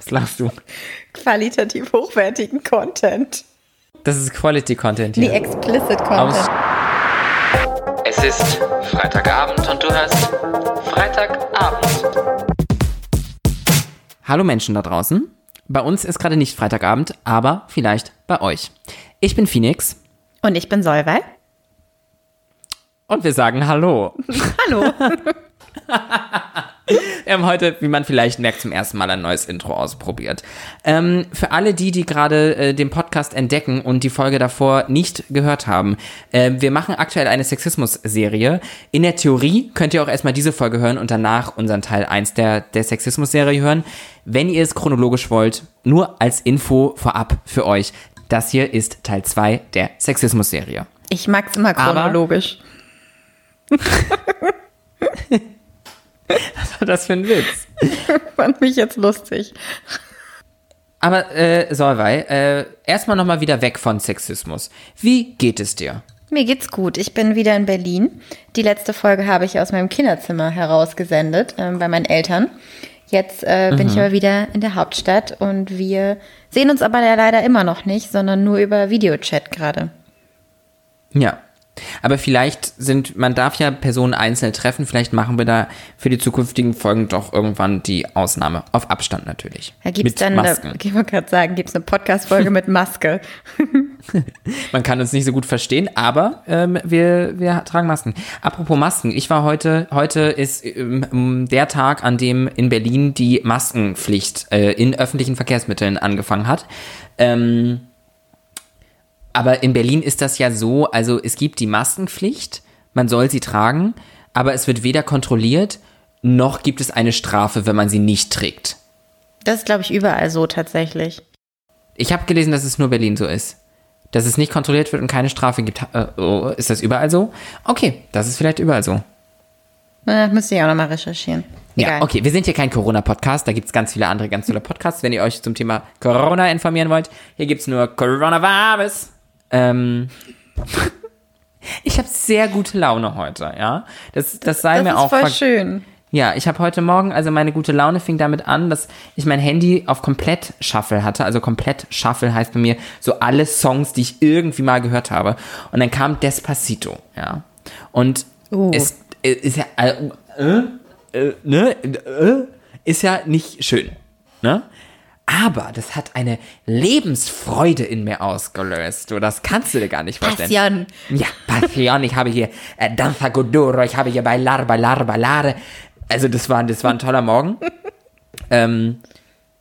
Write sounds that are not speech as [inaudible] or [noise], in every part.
Was lachst du? Qualitativ hochwertigen Content. Das ist Quality Content Nee, hier. explicit Content. Es ist Freitagabend und du hörst Freitagabend. Hallo Menschen da draußen. Bei uns ist gerade nicht Freitagabend, aber vielleicht bei euch. Ich bin Phoenix Und ich bin Solveig. und wir sagen Hallo. Hallo. [laughs] Wir haben heute, wie man vielleicht merkt, zum ersten Mal ein neues Intro ausprobiert. Ähm, für alle die, die gerade äh, den Podcast entdecken und die Folge davor nicht gehört haben, äh, wir machen aktuell eine Sexismus-Serie. In der Theorie könnt ihr auch erstmal diese Folge hören und danach unseren Teil 1 der, der Sexismus-Serie hören. Wenn ihr es chronologisch wollt, nur als Info vorab für euch. Das hier ist Teil 2 der Sexismus-Serie. Ich mag's immer Aber- chronologisch. [laughs] Was war das für ein Witz? [laughs] Fand mich jetzt lustig. Aber äh, Solvay, äh, erstmal nochmal wieder weg von Sexismus. Wie geht es dir? Mir geht's gut. Ich bin wieder in Berlin. Die letzte Folge habe ich aus meinem Kinderzimmer herausgesendet ähm, bei meinen Eltern. Jetzt äh, bin ich aber wieder in der Hauptstadt und wir sehen uns aber ja leider immer noch nicht, sondern nur über Videochat gerade. Ja. Aber vielleicht sind, man darf ja Personen einzeln treffen, vielleicht machen wir da für die zukünftigen Folgen doch irgendwann die Ausnahme. Auf Abstand natürlich. Da gibt's Mit dann, Masken. Ich wollte gerade sagen, gibt's eine Podcast-Folge mit Maske. [laughs] Man kann uns nicht so gut verstehen, aber ähm, wir, wir tragen Masken. Apropos Masken, ich war heute, heute ist ähm, der Tag, an dem in Berlin die Maskenpflicht äh, in öffentlichen Verkehrsmitteln angefangen hat. Ähm, aber in Berlin ist das ja so, also es gibt die Maskenpflicht, man soll sie tragen, aber es wird weder kontrolliert, noch gibt es eine Strafe, wenn man sie nicht trägt. Das ist, glaube ich, überall so tatsächlich. Ich habe gelesen, dass es nur Berlin so ist. Dass es nicht kontrolliert wird und keine Strafe gibt. Äh, oh, ist das überall so? Okay, das ist vielleicht überall so. Na, Das müsste ich auch nochmal recherchieren. Egal. Ja, okay, wir sind hier kein Corona-Podcast, da gibt es ganz viele andere ganz tolle Podcasts. Wenn ihr euch zum Thema Corona informieren wollt, hier gibt es nur Coronavirus. Ähm, ich habe sehr gute Laune heute, ja. Das, das sei Das mir ist auch voll schön. Ja, ich habe heute Morgen, also meine gute Laune fing damit an, dass ich mein Handy auf komplett Shuffle hatte. Also komplett Shuffle heißt bei mir so alle Songs, die ich irgendwie mal gehört habe. Und dann kam Despacito, ja. Und Oh. es äh, ist ja, äh, äh, äh, ne, äh, ist ja nicht schön, ne? Aber das hat eine Lebensfreude in mir ausgelöst. Du, das kannst du dir gar nicht vorstellen. Passion. Ja, Passion. Ich habe hier äh, Danza Godoro, ich habe hier Bailar, Bailar, Bailare. Also das war, das war ein toller Morgen. [laughs] ähm,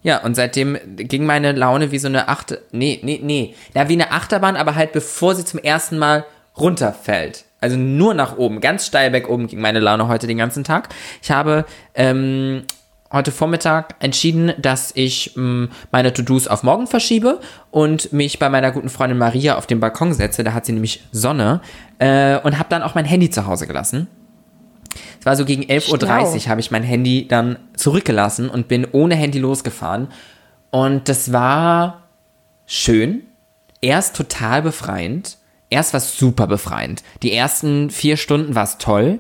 ja, und seitdem ging meine Laune wie so eine Achte, nee, nee, nee, ja, wie eine Achterbahn, aber halt bevor sie zum ersten Mal runterfällt. Also nur nach oben, ganz steil weg oben ging meine Laune heute den ganzen Tag. Ich habe ähm, heute Vormittag entschieden, dass ich ähm, meine To-Dos auf morgen verschiebe und mich bei meiner guten Freundin Maria auf den Balkon setze. Da hat sie nämlich Sonne äh, und habe dann auch mein Handy zu Hause gelassen. Es war so gegen 11.30 Uhr habe ich mein Handy dann zurückgelassen und bin ohne Handy losgefahren. Und das war schön. Erst total befreiend. Erst war es super befreiend. Die ersten vier Stunden war es toll.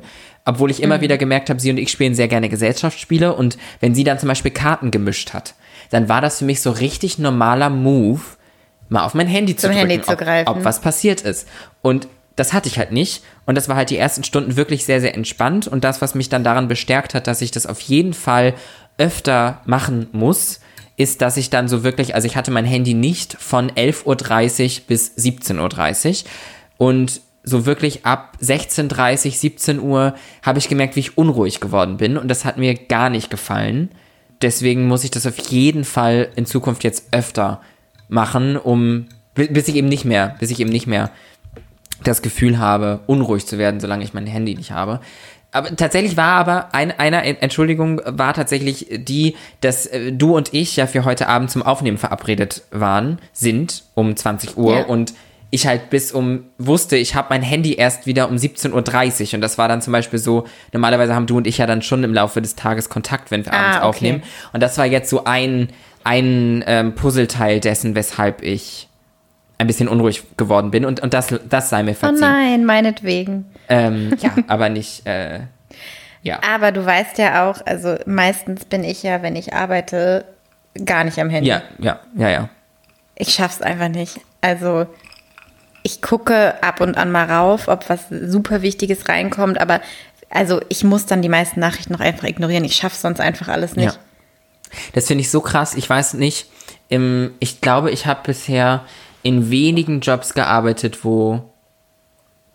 Obwohl ich immer wieder gemerkt habe, sie und ich spielen sehr gerne Gesellschaftsspiele. Und wenn sie dann zum Beispiel Karten gemischt hat, dann war das für mich so richtig normaler Move, mal auf mein Handy zu drücken, Handy zu ob, greifen. ob was passiert ist. Und das hatte ich halt nicht. Und das war halt die ersten Stunden wirklich sehr, sehr entspannt. Und das, was mich dann daran bestärkt hat, dass ich das auf jeden Fall öfter machen muss, ist, dass ich dann so wirklich, also ich hatte mein Handy nicht von 11.30 Uhr bis 17.30 Uhr. Und so wirklich ab 16.30 17 Uhr habe ich gemerkt, wie ich unruhig geworden bin. Und das hat mir gar nicht gefallen. Deswegen muss ich das auf jeden Fall in Zukunft jetzt öfter machen, um bi- bis ich eben nicht mehr, bis ich eben nicht mehr das Gefühl habe, unruhig zu werden, solange ich mein Handy nicht habe. Aber tatsächlich war aber ein, einer Entschuldigung war tatsächlich die, dass äh, du und ich ja für heute Abend zum Aufnehmen verabredet waren, sind um 20 Uhr Ja. und ich halt bis um wusste, ich habe mein Handy erst wieder um 17.30 Uhr und das war dann zum Beispiel so, normalerweise haben du und ich ja dann schon im Laufe des Tages Kontakt, wenn wir abends okay. aufnehmen und das war jetzt so ein, ein ähm, Puzzleteil dessen, weshalb ich ein bisschen unruhig geworden bin und, und das, das sei mir Oh verziehen. nein, meinetwegen. Ähm, ja, [laughs] aber nicht, äh, ja. Aber du weißt ja auch, also meistens bin ich ja, wenn ich arbeite, gar nicht am Handy. Ja, ja, ja, ja. Ich schaff's einfach nicht. Also ich gucke ab und an mal rauf, ob was super Wichtiges reinkommt, aber also ich muss dann die meisten Nachrichten noch einfach ignorieren. Ich schaff's sonst einfach alles nicht. Ja. Das finde ich so krass. Ich weiß nicht, im, ich glaube, ich habe bisher in wenigen Jobs gearbeitet, wo,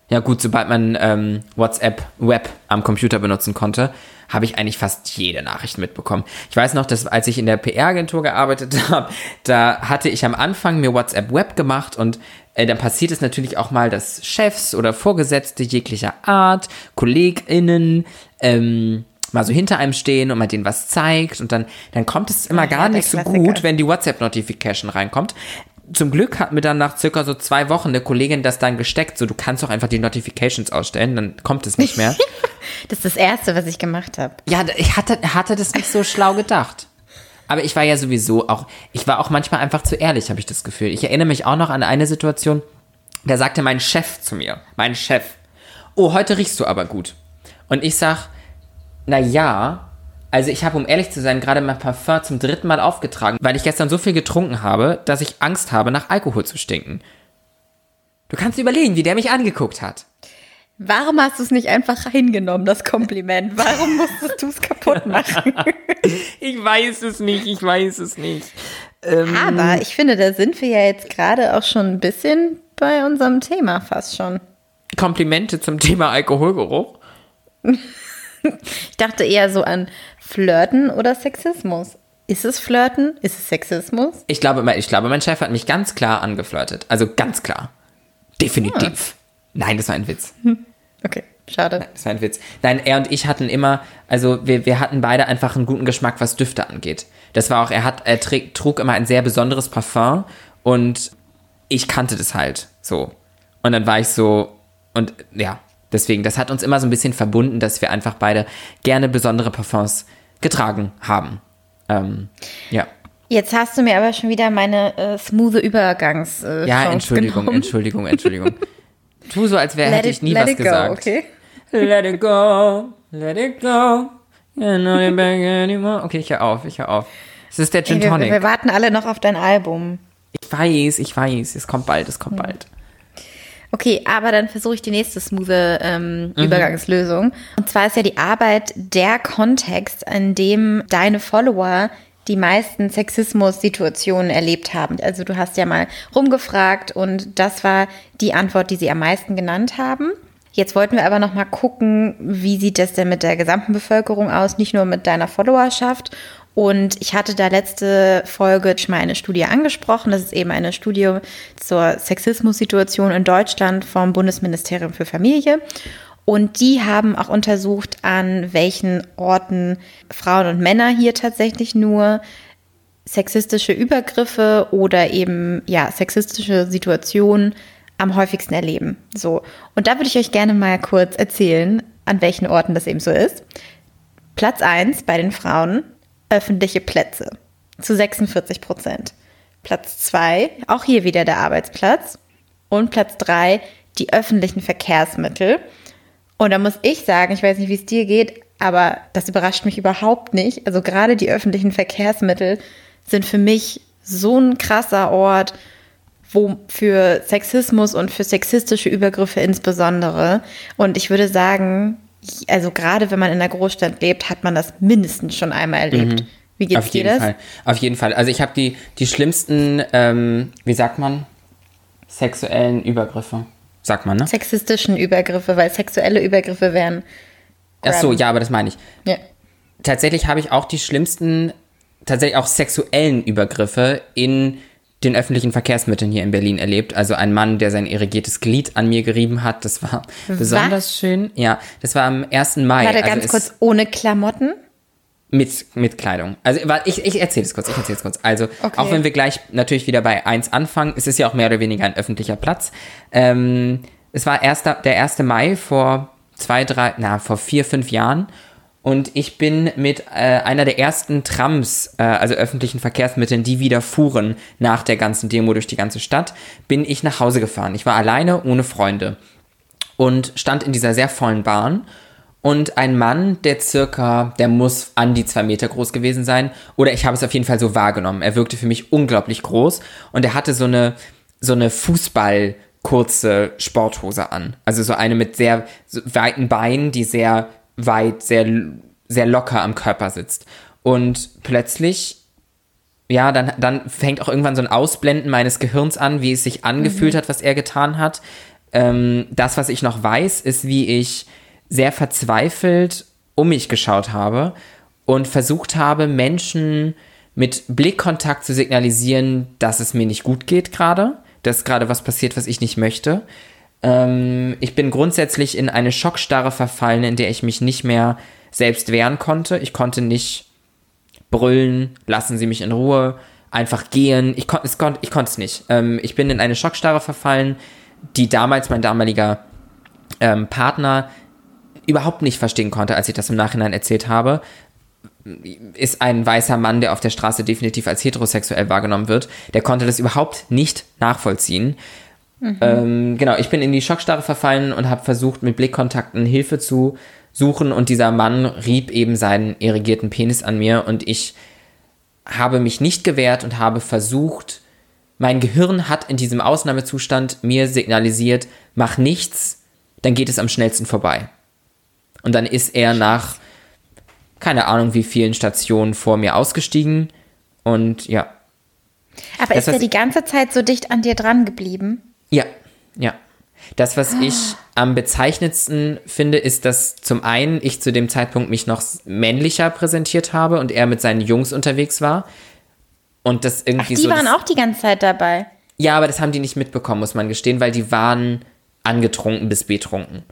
ja gut, sobald man ähm, WhatsApp Web am Computer benutzen konnte, habe ich eigentlich fast jede Nachricht mitbekommen. Ich weiß noch, dass als ich in der PR-Agentur gearbeitet [laughs] habe, da hatte ich am Anfang mir WhatsApp Web gemacht und äh, dann passiert es natürlich auch mal, dass Chefs oder Vorgesetzte jeglicher Art, KollegInnen, ähm, mal so hinter einem stehen und man denen was zeigt und dann, dann kommt es immer gar ja, nicht so gut, wenn die WhatsApp-Notification reinkommt. Zum Glück hat mir dann nach circa so zwei Wochen eine Kollegin das dann gesteckt, so du kannst doch einfach die Notifications ausstellen, dann kommt es nicht mehr. [laughs] Das ist das Erste, was ich gemacht habe. Ja, ich hatte, hatte das nicht so schlau gedacht. Aber ich war ja sowieso auch, ich war auch manchmal einfach zu ehrlich, habe ich das Gefühl. Ich erinnere mich auch noch an eine Situation, da sagte mein Chef zu mir, mein Chef, oh, heute riechst du aber gut. Und ich sag, na ja, also ich habe, um ehrlich zu sein, gerade mein Parfum zum dritten Mal aufgetragen, weil ich gestern so viel getrunken habe, dass ich Angst habe, nach Alkohol zu stinken. Du kannst überlegen, wie der mich angeguckt hat. Warum hast du es nicht einfach hingenommen, das Kompliment? Warum [laughs] musstest du es kaputt machen? [laughs] Ich weiß es nicht, ich weiß es nicht. Aber ich finde, da sind wir ja jetzt gerade auch schon ein bisschen bei unserem Thema fast schon. Komplimente zum Thema Alkoholgeruch. Ich dachte eher so an Flirten oder Sexismus. Ist es Flirten? Ist es Sexismus? Ich glaube, ich glaube, mein Chef hat mich ganz klar angeflirtet. Also ganz klar. Definitiv. Nein, das war ein Witz. Okay, schade. Das war ein Witz. Nein, er und ich hatten immer, also wir, wir hatten beide einfach einen guten Geschmack, was Düfte angeht. Das war auch, er hat, er träg, trug immer ein sehr besonderes Parfum und ich kannte das halt so. Und dann war ich so, und ja, deswegen, das hat uns immer so ein bisschen verbunden, dass wir einfach beide gerne besondere Parfums getragen haben. Ähm, ja. Jetzt hast du mir aber schon wieder meine äh, smooth Übergangs. Äh, Ja, Entschuldigung, genommen. Entschuldigung, Entschuldigung. [laughs] Tu so, als wäre hätte it, ich nie let was it go, gesagt. okay? Let it go, let it go. You're not bag anymore. Okay, ich hör auf, ich hör auf. Es ist der Gin Ey, wir, Tonic. wir warten alle noch auf dein Album. Ich weiß, ich weiß. Es kommt bald, es Hm. kommt bald. Okay, aber dann versuche ich die nächste smooth ähm, Übergangslösung. Und zwar ist ja die Arbeit der Kontext, in dem deine Follower die meisten Sexismus-Situationen erlebt haben. Also du hast ja mal rumgefragt und das war die Antwort, die sie am meisten genannt haben. Jetzt wollten wir aber noch mal gucken, wie sieht das denn mit der gesamten Bevölkerung aus, nicht nur mit deiner Followerschaft. Und ich hatte da letzte Folge schon mal eine Studie angesprochen. Das ist eben eine Studie zur Sexismus-Situation in Deutschland vom Bundesministerium für Familie. Und die haben auch untersucht, an welchen Orten Frauen und Männer hier tatsächlich nur sexistische Übergriffe oder eben ja sexistische Situationen am häufigsten erleben. So und da würde ich euch gerne mal kurz erzählen, an welchen Orten das eben so ist. Platz 1 bei den Frauen öffentliche Plätze zu 46 Prozent. Platz 2 auch hier wieder der Arbeitsplatz und Platz 3 die öffentlichen Verkehrsmittel. Und da muss ich sagen, ich weiß nicht, wie es dir geht, aber das überrascht mich überhaupt nicht. Also gerade die öffentlichen Verkehrsmittel sind für mich so ein krasser Ort, wo für Sexismus und für sexistische Übergriffe insbesondere. Und ich würde sagen, also gerade wenn man in einer Großstadt lebt, hat man das mindestens schon einmal erlebt. Wie geht's Auf dir jeden das? Fall. Auf jeden Fall. Also ich habe die, die schlimmsten, ähm, wie sagt man, sexuellen Übergriffe. Sagt man, ne? Sexistischen Übergriffe, weil sexuelle Übergriffe wären. Ach so, ja, aber das meine ich. Ja. tatsächlich habe ich auch die schlimmsten, tatsächlich auch sexuellen Übergriffe in den öffentlichen Verkehrsmitteln hier in Berlin erlebt. Also ein Mann, der sein irrigiertes Glied an mir gerieben hat, das war besonders schön. Ja, das war am 1. Mai. Warte, also ganz kurz, ohne Klamotten? Mit, mit Kleidung. Also ich, ich erzähle es kurz, ich erzähle es kurz. Also, Okay. auch wenn wir gleich natürlich wieder bei 1 anfangen, es ist ja auch mehr oder weniger ein öffentlicher Platz. Ähm, es war erster, der 1. Mai vor zwei, drei, na, vor vier, fünf Jahren. Und ich bin mit äh, einer der ersten Trams, äh, also öffentlichen Verkehrsmitteln, die wieder fuhren nach der ganzen Demo durch die ganze Stadt, bin ich nach Hause gefahren. Ich war alleine, ohne Freunde und stand in dieser sehr vollen Bahn. Und ein Mann, der circa, der muss an die zwei Meter groß gewesen sein. Oder ich habe es auf jeden Fall so wahrgenommen. Er wirkte für mich unglaublich groß und er hatte so eine, so eine Fußball- kurze Sporthose an. Also so eine mit sehr weiten Beinen, die sehr weit, sehr, sehr locker am Körper sitzt. Und plötzlich, ja, dann, dann fängt auch irgendwann so ein Ausblenden meines Gehirns an, wie es sich angefühlt mhm. hat, was er getan hat. Ähm, das, was ich noch weiß, ist, wie ich sehr verzweifelt um mich geschaut habe und versucht habe, Menschen mit Blickkontakt zu signalisieren, dass es mir nicht gut geht gerade, dass gerade was passiert, was ich nicht möchte. Ähm, ich bin grundsätzlich in eine Schockstarre verfallen, in der ich mich nicht mehr selbst wehren konnte. Ich konnte nicht brüllen, lassen Sie mich in Ruhe, einfach gehen. Ich, kon es kon ich konnte es nicht. Ähm, ich bin in eine Schockstarre verfallen, die damals mein damaliger ähm, Partner überhaupt nicht verstehen konnte, als ich das im Nachhinein erzählt habe, ist ein weißer Mann, der auf der Straße definitiv als heterosexuell wahrgenommen wird. Der konnte das überhaupt nicht nachvollziehen. Mhm. Ähm, genau, ich bin in die Schockstarre verfallen und habe versucht, mit Blickkontakten Hilfe zu suchen und dieser Mann rieb eben seinen irrigierten Penis an mir und ich habe mich nicht gewehrt und habe versucht, mein Gehirn hat in diesem Ausnahmezustand mir signalisiert, mach nichts, dann geht es am schnellsten vorbei. Und dann ist er nach keine Ahnung wie vielen Stationen vor mir ausgestiegen und ja. Aber das, ist er die ganze Zeit so dicht an dir dran geblieben? Ja, ja. Das, was ah. ich am bezeichnetsten finde, ist, dass zum einen ich zu dem Zeitpunkt mich noch männlicher präsentiert habe und er mit seinen Jungs unterwegs war. Und das irgendwie Ach, die so. Die waren auch die ganze Zeit dabei. Ja, aber das haben die nicht mitbekommen, muss man gestehen, weil die waren angetrunken bis betrunken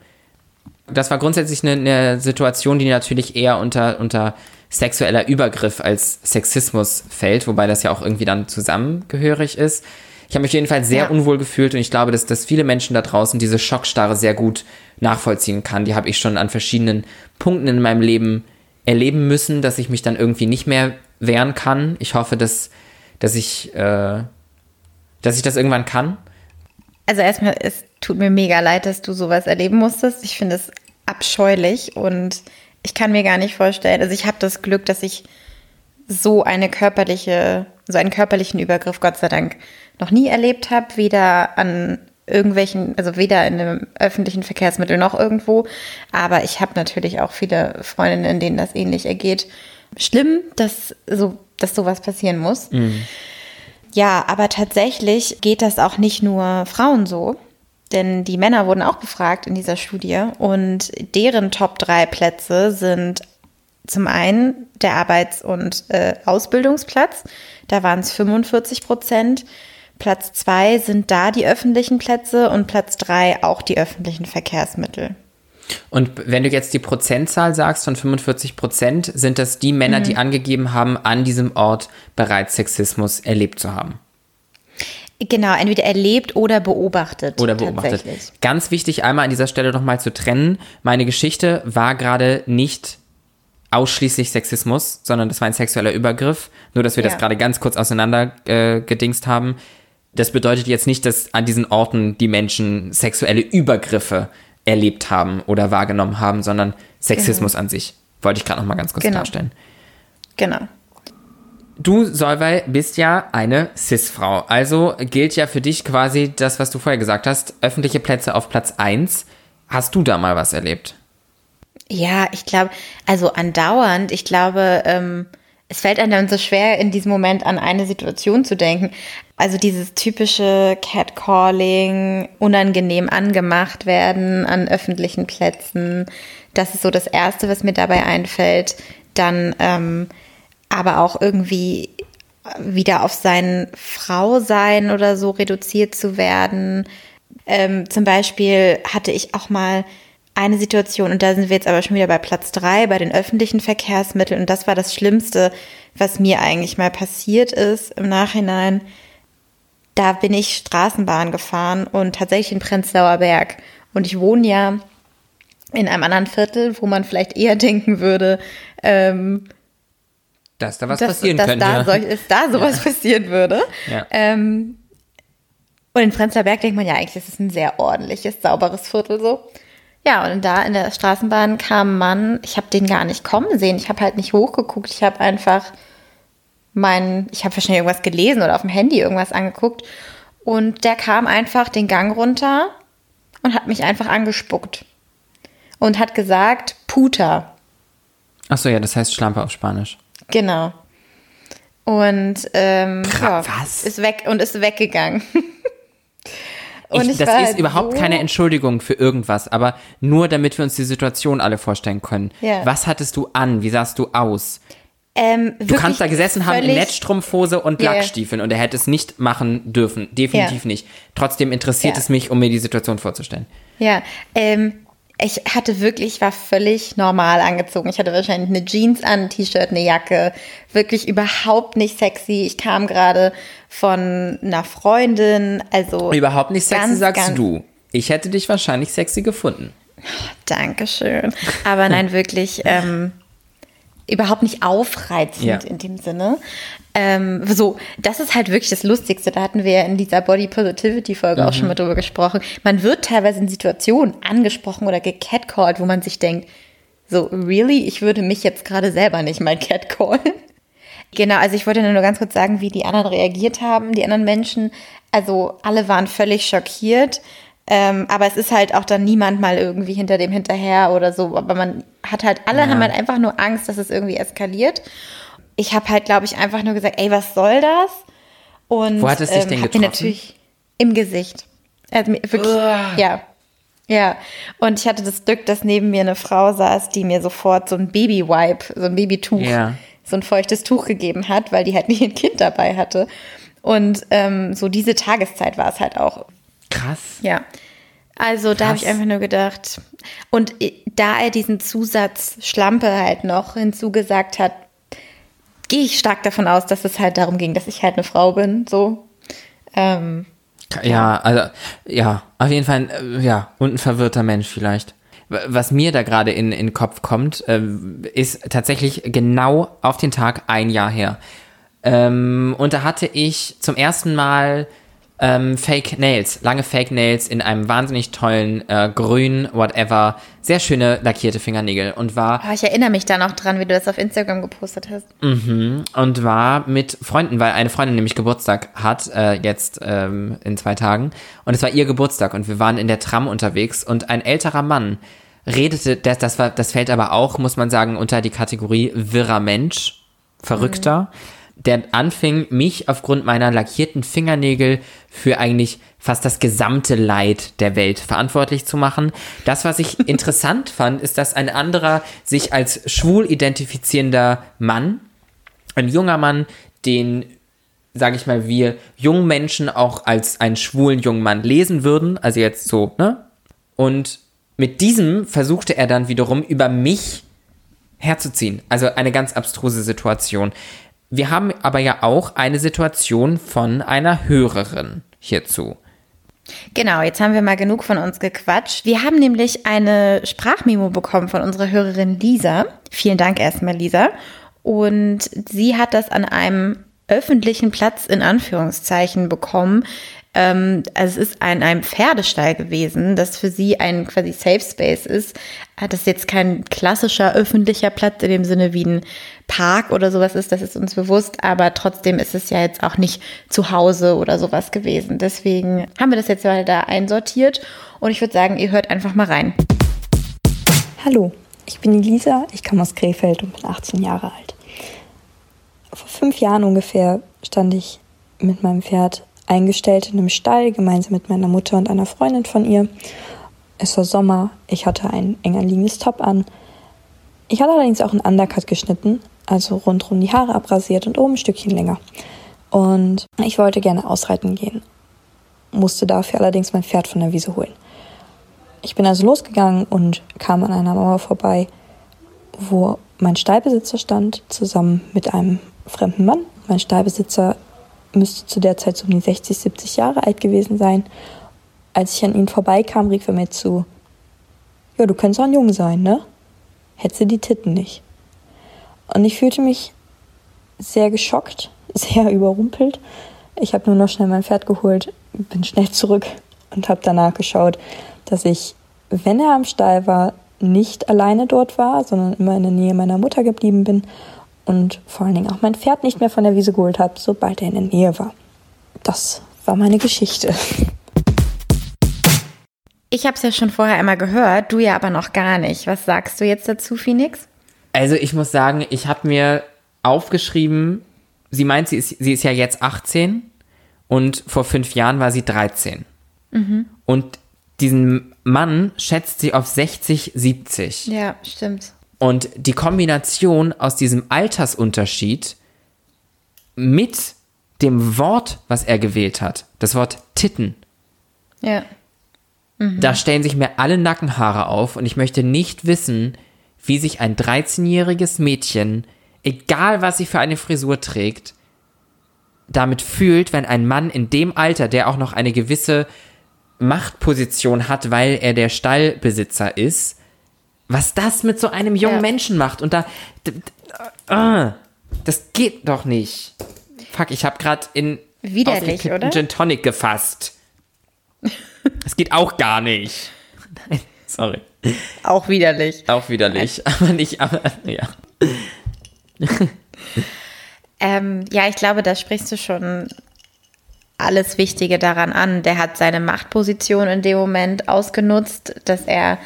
das war grundsätzlich eine, eine, Situation, die natürlich eher unter, unter sexueller Übergriff als Sexismus fällt, wobei das ja auch irgendwie dann zusammengehörig ist. Ich habe mich jedenfalls sehr ja. unwohl gefühlt und ich glaube, dass, dass viele Menschen da draußen diese Schockstarre sehr gut nachvollziehen kann. Die habe ich schon an verschiedenen Punkten in meinem Leben erleben müssen, dass ich mich dann irgendwie nicht mehr wehren kann. Ich hoffe, dass, dass ich, äh, dass ich das irgendwann kann. Also erstmal, es tut mir mega leid, dass du sowas erleben musstest. Ich finde es abscheulich und ich kann mir gar nicht vorstellen, also ich habe das Glück, dass ich so eine körperliche, so einen körperlichen Übergriff Gott sei Dank noch nie erlebt habe, weder an irgendwelchen, also weder in einem öffentlichen Verkehrsmittel noch irgendwo. Aber ich habe natürlich auch viele Freundinnen, denen das ähnlich ergeht. Schlimm, dass so, dass sowas passieren muss. Mhm. Ja, aber tatsächlich geht das auch nicht nur Frauen so. Denn die Männer wurden auch befragt in dieser Studie und deren Top 3 Plätze sind zum einen der Arbeits- und äh, Ausbildungsplatz, da waren es 45 Prozent. Platz 2 sind da die öffentlichen Plätze und Platz 3 auch die öffentlichen Verkehrsmittel. Und wenn du jetzt die Prozentzahl sagst von 45 Prozent, sind das die Männer, mhm. die angegeben haben, an diesem Ort bereits Sexismus erlebt zu haben? Genau, entweder erlebt oder beobachtet. Oder beobachtet. Ganz wichtig, einmal an dieser Stelle nochmal zu trennen. Meine Geschichte war gerade nicht ausschließlich Sexismus, sondern das war ein sexueller Übergriff. Nur, dass wir ja. das gerade ganz kurz auseinander äh, gedingst haben. Das bedeutet jetzt nicht, dass an diesen Orten die Menschen sexuelle Übergriffe erlebt haben oder wahrgenommen haben, sondern Sexismus genau. an sich. Wollte ich gerade nochmal ganz kurz genau. klarstellen. Genau. Du, Solveig, bist ja eine Cis-Frau. Also gilt ja für dich quasi das, was du vorher gesagt hast, öffentliche Plätze auf Platz 1. Hast du da mal was erlebt? Ja, ich glaube, also andauernd. Ich glaube, ähm, es fällt einem dann so schwer, in diesem Moment an eine Situation zu denken. Also dieses typische Catcalling, unangenehm angemacht werden an öffentlichen Plätzen. Das ist so das Erste, was mir dabei einfällt. Dann ähm, aber auch irgendwie wieder auf sein Frau sein oder so reduziert zu werden. Ähm, zum Beispiel hatte ich auch mal eine Situation, und da sind wir jetzt aber schon wieder bei Platz drei, bei den öffentlichen Verkehrsmitteln. Und das war das Schlimmste, was mir eigentlich mal passiert ist im Nachhinein. Da bin ich Straßenbahn gefahren und tatsächlich in Prenzlauer Berg. Und ich wohne ja in einem anderen Viertel, wo man vielleicht eher denken würde, ähm, dass da was dass, passieren dass könnte. Da, solch, ist da sowas ja. passieren würde. Ja. Ähm, und in Prenzlauer Berg denkt man ja eigentlich, ist ein sehr ordentliches, sauberes Viertel so. Ja, und da in der Straßenbahn kam ein Mann, ich habe den gar nicht kommen sehen. Ich habe halt nicht hochgeguckt. Ich habe einfach mein, ich habe wahrscheinlich irgendwas gelesen oder auf dem Handy irgendwas angeguckt. Und der kam einfach den Gang runter und hat mich einfach angespuckt. Und hat gesagt, Puta. Achso, ja, das heißt Schlampe auf Spanisch. Genau. Und ähm, Kra- ja, was? ist weg und ist weggegangen. [laughs] Und Ich, ich das ist halt überhaupt so- keine Entschuldigung für irgendwas, aber nur damit wir uns die Situation alle vorstellen können. Ja. Was hattest du an? Wie sahst du aus? Ähm, Du kannst da gesessen haben in Netzstrumpfhose und ja. Lackstiefeln und er hätte es nicht machen dürfen. Definitiv Ja. nicht. Trotzdem interessiert Ja. es mich, um mir die Situation vorzustellen. Ja, ähm, ich hatte wirklich, ich war völlig normal angezogen. Ich hatte wahrscheinlich eine Jeans an, ein T-Shirt, eine Jacke. Wirklich überhaupt nicht sexy. Ich kam gerade von einer Freundin, also. Überhaupt nicht sexy, ganz, sagst ganz- du. Ich hätte dich wahrscheinlich sexy gefunden. Dankeschön. Aber nein, wirklich ähm, überhaupt nicht aufreizend Ja. in dem Sinne. Ähm, so, das ist halt wirklich das Lustigste. Da hatten wir ja in dieser Body Positivity Folge auch schon mal drüber gesprochen. Man wird teilweise in Situationen angesprochen oder gecatcalled, wo man sich denkt, so, really? Ich würde mich jetzt gerade selber nicht mal catcallen. [laughs] Genau, also ich wollte nur ganz kurz sagen, wie die anderen reagiert haben, die anderen Menschen. Also alle waren völlig schockiert. Ähm, aber es ist halt auch dann niemand mal irgendwie hinter dem hinterher oder so. Aber man hat halt, alle haben halt einfach nur Angst, dass es irgendwie eskaliert. Ich habe halt, glaube ich, einfach nur gesagt, ey, was soll das? Und Wo hat es dich denn hab mir getroffen? natürlich im Gesicht. Also wirklich, ja. Ja, und ich hatte das Glück, dass neben mir eine Frau saß, die mir sofort so ein Baby-Wipe, so ein Babytuch, Ja. so ein feuchtes Tuch gegeben hat, weil die halt [laughs] nicht ein Kind dabei hatte. Und ähm, so diese Tageszeit war es halt auch. Krass. Ja. Also da habe ich einfach nur gedacht. Und da er diesen Zusatz Schlampe halt noch hinzugesagt hat, gehe ich stark davon aus, dass es halt darum ging, dass ich halt eine Frau bin. So. Ähm, Ja, also, ja, auf jeden Fall, äh, ja, und ein verwirrter Mensch vielleicht. Was mir da gerade in, in den Kopf kommt, äh, ist tatsächlich genau auf den Tag ein Jahr her. Ähm, und da hatte ich zum ersten Mal ähm, Fake Nails, lange Fake Nails in einem wahnsinnig tollen äh, grün, whatever, sehr schöne lackierte Fingernägel und war oh, ich erinnere mich da noch dran, wie du das auf Instagram gepostet hast. und war mit Freunden, weil eine Freundin nämlich Geburtstag hat, äh, jetzt ähm, in zwei Tagen. Und es war ihr Geburtstag und wir waren in der Tram unterwegs und ein älterer Mann redete, das, das, war, das fällt aber auch, muss man sagen, unter die Kategorie wirrer Mensch, Verrückter, der anfing, mich aufgrund meiner lackierten Fingernägel für eigentlich fast das gesamte Leid der Welt verantwortlich zu machen. Das, was ich [laughs] interessant fand, ist, dass ein anderer sich als schwul identifizierender Mann ein junger Mann, den, sage ich mal, wir jungen Menschen auch als einen schwulen jungen Mann lesen würden, also jetzt so, ne? Und mit diesem versuchte er dann wiederum über mich herzuziehen. Also eine ganz abstruse Situation. Wir haben aber ja auch eine Situation von einer Hörerin hierzu. Genau, jetzt haben wir mal genug von uns gequatscht. Wir haben nämlich eine Sprachmemo bekommen von unserer Hörerin Lisa. Vielen Dank erstmal, Lisa. Und sie hat das an einem öffentlichen Platz in Anführungszeichen bekommen. Ähm, also es ist an einem Pferdestall gewesen, das für sie ein quasi Safe Space ist. Äh, Das ist jetzt kein klassischer öffentlicher Platz in dem Sinne wie ein Park oder sowas ist, das ist uns bewusst, aber trotzdem ist es ja jetzt auch nicht zu Hause oder sowas gewesen. Deswegen haben wir das jetzt mal da einsortiert und ich würde sagen, ihr hört einfach mal rein. Hallo, ich bin die Lisa, ich komme aus Krefeld und bin 18 Jahre alt. Vor fünf Jahren ungefähr stand ich mit meinem Pferd eingestellt in einem Stall, gemeinsam mit meiner Mutter und einer Freundin von ihr. Es war Sommer, ich hatte ein eng anliegendes Top an. Ich hatte allerdings auch einen Undercut geschnitten, also rundherum die Haare abrasiert und oben ein Stückchen länger. Und ich wollte gerne ausreiten gehen, musste dafür allerdings mein Pferd von der Wiese holen. Ich bin also losgegangen und kam an einer Mauer vorbei, wo mein Stallbesitzer stand, zusammen mit einem fremden Mann. Mein Stallbesitzer müsste zu der Zeit so um die 60, 70 Jahre alt gewesen sein. Als ich an ihn vorbeikam, rief er mir zu, ja, du könntest auch ein Junge sein, ne? Hättest du die Titten nicht. Und ich fühlte mich sehr geschockt, [laughs] sehr überrumpelt. Ich habe nur noch schnell mein Pferd geholt, bin schnell zurück und habe danach geschaut, dass ich wenn er am Stall war, nicht alleine dort war, sondern immer in der Nähe meiner Mutter geblieben bin und vor allen Dingen auch mein Pferd nicht mehr von der Wiese geholt habe, sobald er in der Nähe war. Das war meine Geschichte. Ich habe es ja schon vorher einmal gehört, du ja aber noch gar nicht. Was sagst du jetzt dazu, Phoenix? Also ich muss sagen, ich habe mir aufgeschrieben, sie meint, sie ist, sie ist ja jetzt 18 und vor fünf Jahren war sie 13. Mhm. Und diesen Mann schätzt sie auf 60, 70. Ja, stimmt. Und die Kombination aus diesem Altersunterschied mit dem Wort, was er gewählt hat, das Wort Titten, Ja. da stellen sich mir alle Nackenhaare auf und ich möchte nicht wissen, wie sich ein 13-jähriges Mädchen, egal was sie für eine Frisur trägt, damit fühlt, wenn ein Mann in dem Alter, der auch noch eine gewisse Machtposition hat, weil er der Stallbesitzer ist, was das mit so einem jungen Ja. Menschen macht. Und da, ah, das geht doch nicht. Fuck, ich habe gerade in Widerlich, oder? Gin Tonic gefasst. [laughs] Das geht auch gar nicht. Nein, sorry. Auch widerlich. Auch widerlich, aber nicht, aber ja. [laughs] Ähm, ja, ich glaube, da sprichst du schon alles Wichtige daran an. Der hat seine Machtposition in dem Moment ausgenutzt, dass er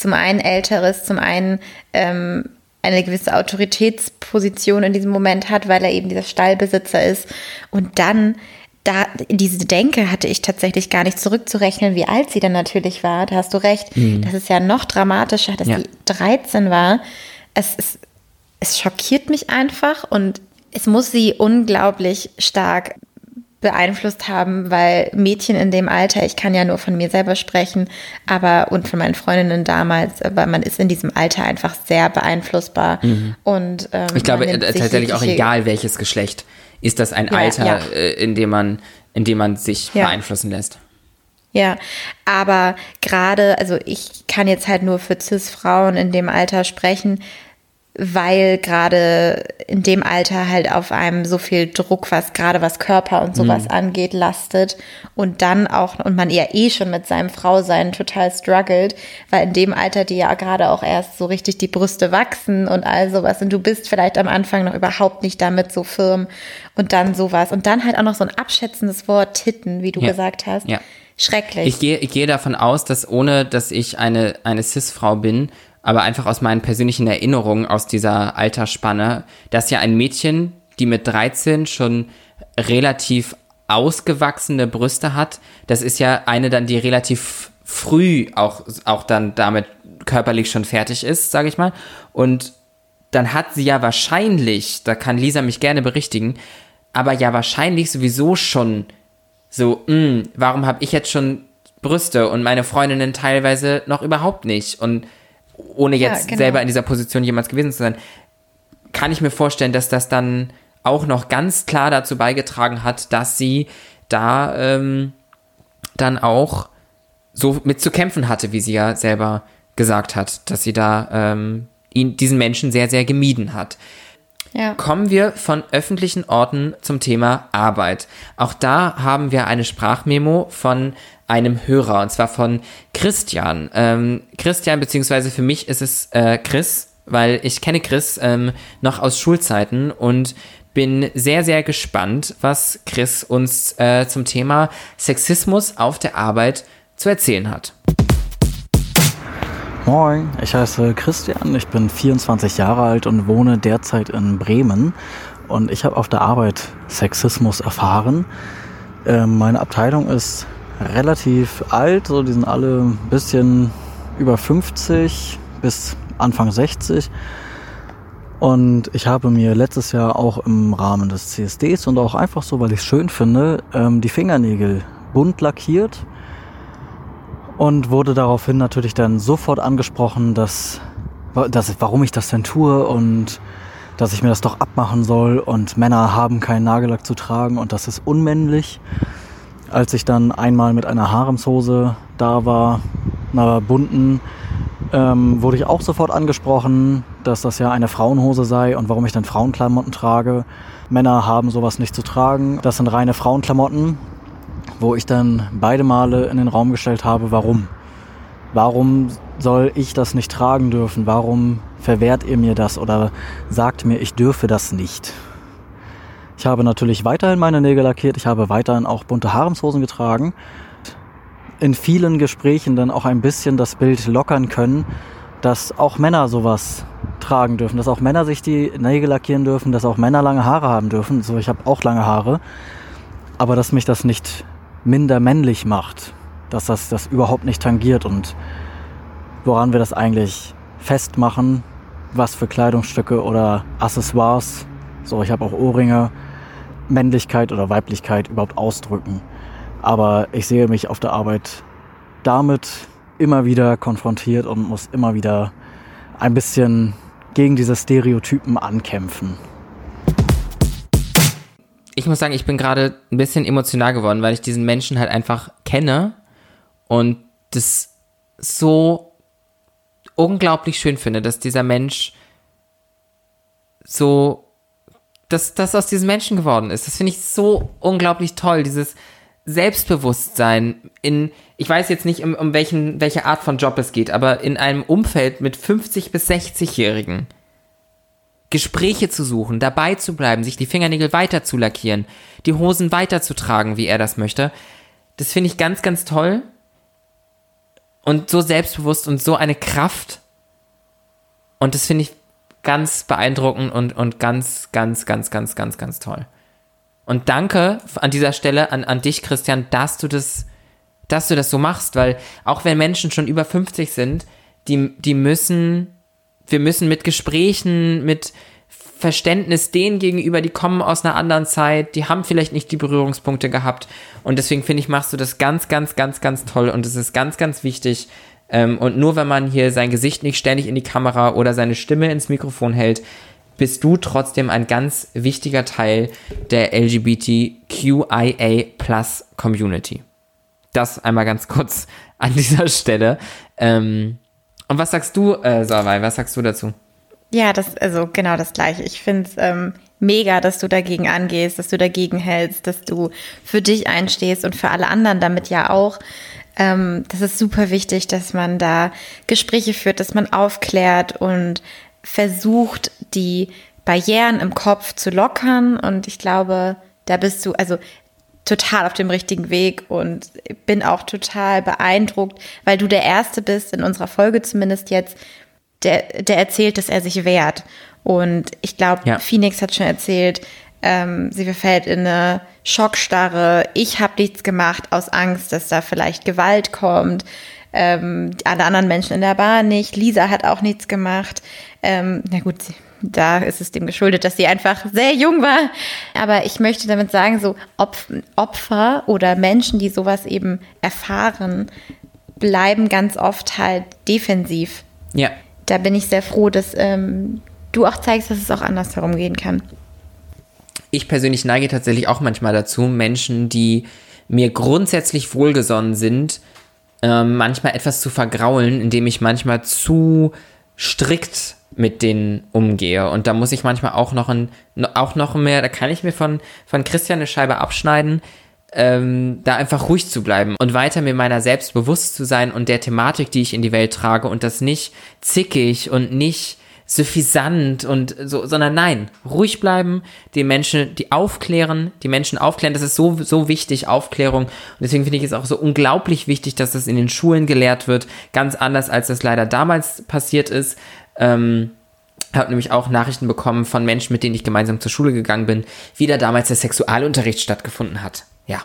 zum einen älter ist, zum einen ähm, eine gewisse Autoritätsposition in diesem Moment hat, weil er eben dieser Stallbesitzer ist. Und dann, da, diese Denke hatte ich tatsächlich gar nicht zurückzurechnen, wie alt sie dann natürlich war. Da hast du recht. Das ist ja noch dramatischer, dass Ja. sie 13 war. Es ist es schockiert mich einfach und es muss sie unglaublich stark beeinflusst haben, weil Mädchen in dem Alter, ich kann ja nur von mir selber sprechen, aber und von meinen Freundinnen damals, aber man ist in diesem Alter einfach sehr beeinflussbar und ähm, Ich glaube äh, tatsächlich auch egal welches Geschlecht. Ist das ein Ja, Alter, ja. äh, in dem man, in dem man sich Ja. beeinflussen lässt? Ja, aber gerade, also ich kann jetzt halt nur für CIS-Frauen in dem Alter sprechen, weil gerade in dem Alter halt auf einem so viel Druck, was gerade was Körper und sowas angeht, lastet und dann auch, und man ja eh schon mit seinem Frausein total struggelt, weil in dem Alter die ja gerade auch erst so richtig die Brüste wachsen und all sowas und du bist vielleicht am Anfang noch überhaupt nicht damit so firm und dann sowas und dann halt auch noch so ein abschätzendes Wort Titten, wie du Ja. gesagt hast. Ja. Schrecklich. Ich gehe, ich gehe davon aus, dass ohne, dass ich eine, eine Cis-Frau bin, aber einfach aus meinen persönlichen Erinnerungen aus dieser Altersspanne, dass ja ein Mädchen, die mit 13 schon relativ ausgewachsene Brüste hat, das ist ja eine dann, die relativ früh auch, auch dann damit körperlich schon fertig ist, sage ich mal. Und dann hat sie ja wahrscheinlich, da kann Lisa mich gerne berichtigen, aber ja wahrscheinlich sowieso schon so, mh, warum habe ich jetzt schon Brüste und meine Freundinnen teilweise noch überhaupt nicht? Und ohne Ja, jetzt genau. selber in dieser Position jemals gewesen zu sein, kann ich mir vorstellen, dass das dann auch noch ganz klar dazu beigetragen hat, dass sie da ähm, dann auch so mit zu kämpfen hatte, wie sie ja selber gesagt hat, dass sie da ähm, ihn, diesen Menschen sehr, sehr gemieden hat. ja. Kommen wir von öffentlichen Orten zum Thema Arbeit. Auch da haben wir eine Sprachmemo von einem Hörer, und zwar von Christian. Ähm, Christian, beziehungsweise für mich ist es äh, Chris, weil ich kenne Chris ähm, noch aus Schulzeiten und bin sehr, sehr gespannt, was Chris uns äh, zum Thema Sexismus auf der Arbeit zu erzählen hat. Moin, ich heiße Christian, ich bin 24 Jahre alt und wohne derzeit in Bremen. Und ich habe auf der Arbeit Sexismus erfahren. Ähm, meine Abteilung ist relativ alt, so die sind alle ein bisschen über 50 bis Anfang 60. Und ich habe mir letztes Jahr auch im Rahmen des CSDs und auch einfach so, weil ich es schön finde, ähm, die Fingernägel bunt lackiert und wurde daraufhin natürlich dann sofort angesprochen, dass, dass warum ich das denn tue und dass ich mir das doch abmachen soll und Männer haben keinen Nagellack zu tragen und das ist unmännlich. Als ich dann einmal mit einer Haremshose da war, einer bunten, ähm, wurde ich auch sofort angesprochen, dass das ja eine Frauenhose sei und warum ich dann Frauenklamotten trage. Männer haben sowas nicht zu tragen. Das sind reine Frauenklamotten wo ich dann beide Male in den Raum gestellt habe, warum. Warum soll ich das nicht tragen dürfen? Warum verwehrt ihr mir das oder sagt mir, ich dürfe das nicht? Ich habe natürlich weiterhin meine Nägel lackiert, ich habe weiterhin auch bunte Haremshosen getragen. In vielen Gesprächen dann auch ein bisschen das Bild lockern können, dass auch Männer sowas tragen dürfen, dass auch Männer sich die Nägel lackieren dürfen, dass auch Männer lange Haare haben dürfen. So, ich habe auch lange Haare, aber dass mich das nicht minder männlich macht, dass das das überhaupt nicht tangiert und woran wir das eigentlich festmachen, was für Kleidungsstücke oder Accessoires, so ich habe auch Ohrringe, Männlichkeit oder Weiblichkeit überhaupt ausdrücken. Aber ich sehe mich auf der Arbeit damit immer wieder konfrontiert und muss immer wieder ein bisschen gegen diese Stereotypen ankämpfen. Ich muss sagen, ich bin gerade ein bisschen emotional geworden, weil ich diesen Menschen halt einfach kenne und das so unglaublich schön finde, dass dieser Mensch so, dass das aus diesem Menschen geworden ist. Das finde ich so unglaublich toll, dieses Selbstbewusstsein in, ich weiß jetzt nicht, um, um welchen, welche Art von Job es geht, aber in einem Umfeld mit 50 bis 60-Jährigen Gespräche zu suchen, dabei zu bleiben, sich die Fingernägel weiter zu lackieren, die Hosen weiterzutragen, wie er das möchte, das finde ich ganz, ganz toll. Und so selbstbewusst und so eine Kraft. Und das finde ich ganz beeindruckend und, und ganz, ganz, ganz, ganz, ganz, ganz toll. Und danke an dieser Stelle an, an dich, Christian, dass du das, dass du das so machst, weil auch wenn Menschen schon über 50 sind, die, die müssen, wir müssen mit Gesprächen, mit Verständnis denen gegenüber, die kommen aus einer anderen Zeit, die haben vielleicht nicht die Berührungspunkte gehabt. Und deswegen finde ich, machst du das ganz, ganz, ganz, ganz toll. Und es ist ganz, ganz wichtig. Ähm, und nur wenn man hier sein Gesicht nicht ständig in die Kamera oder seine Stimme ins Mikrofon hält, bist du trotzdem ein ganz wichtiger Teil der LGBTQIA Plus Community. Das einmal ganz kurz [laughs] an dieser Stelle. Ähm, und was sagst du, äh, Savai, was sagst du dazu? Ja, das, also genau das Gleiche. Ich finde es ähm, mega, dass du dagegen angehst, dass du dagegen hältst, dass du für dich einstehst und für alle anderen damit ja auch. Ähm, das ist super wichtig, dass man da Gespräche führt, dass man aufklärt und versucht, die Barrieren im Kopf zu lockern. Und ich glaube, da bist du also total auf dem richtigen Weg und bin auch total beeindruckt, weil du der Erste bist, in unserer Folge zumindest jetzt, der, der erzählt, dass er sich wehrt. Und ich glaube, ja. Phoenix hat schon erzählt, ähm, sie verfällt in eine Schockstarre. Ich habe nichts gemacht aus Angst, dass da vielleicht Gewalt kommt ähm, alle anderen Menschen in der Bar nicht. Lisa hat auch nichts gemacht. Ähm, na gut, da ist es dem geschuldet, dass sie einfach sehr jung war. Aber ich möchte damit sagen, so Opfer oder Menschen, die sowas eben erfahren, bleiben ganz oft halt defensiv. Ja. Da bin ich sehr froh, dass ähm, du auch zeigst, dass es auch anders herumgehen kann. Ich persönlich neige tatsächlich auch manchmal dazu, Menschen, die mir grundsätzlich wohlgesonnen sind, ähm, manchmal etwas zu vergraulen, indem ich manchmal zu strikt mit denen umgehe. Und da muss ich manchmal auch noch ein, auch noch mehr, da kann ich mir von, von Christian eine Scheibe abschneiden, ähm, da einfach ruhig zu bleiben und weiter mir meiner selbst bewusst zu sein und der Thematik, die ich in die Welt trage und das nicht zickig und nicht suffisant und so, sondern nein, ruhig bleiben, die Menschen, die aufklären, die Menschen aufklären, das ist so, so wichtig, Aufklärung. Und deswegen finde ich es auch so unglaublich wichtig, dass das in den Schulen gelehrt wird, ganz anders, als das leider damals passiert ist. Ähm, habe nämlich auch Nachrichten bekommen von Menschen, mit denen ich gemeinsam zur Schule gegangen bin, wie da damals der Sexualunterricht stattgefunden hat. Ja.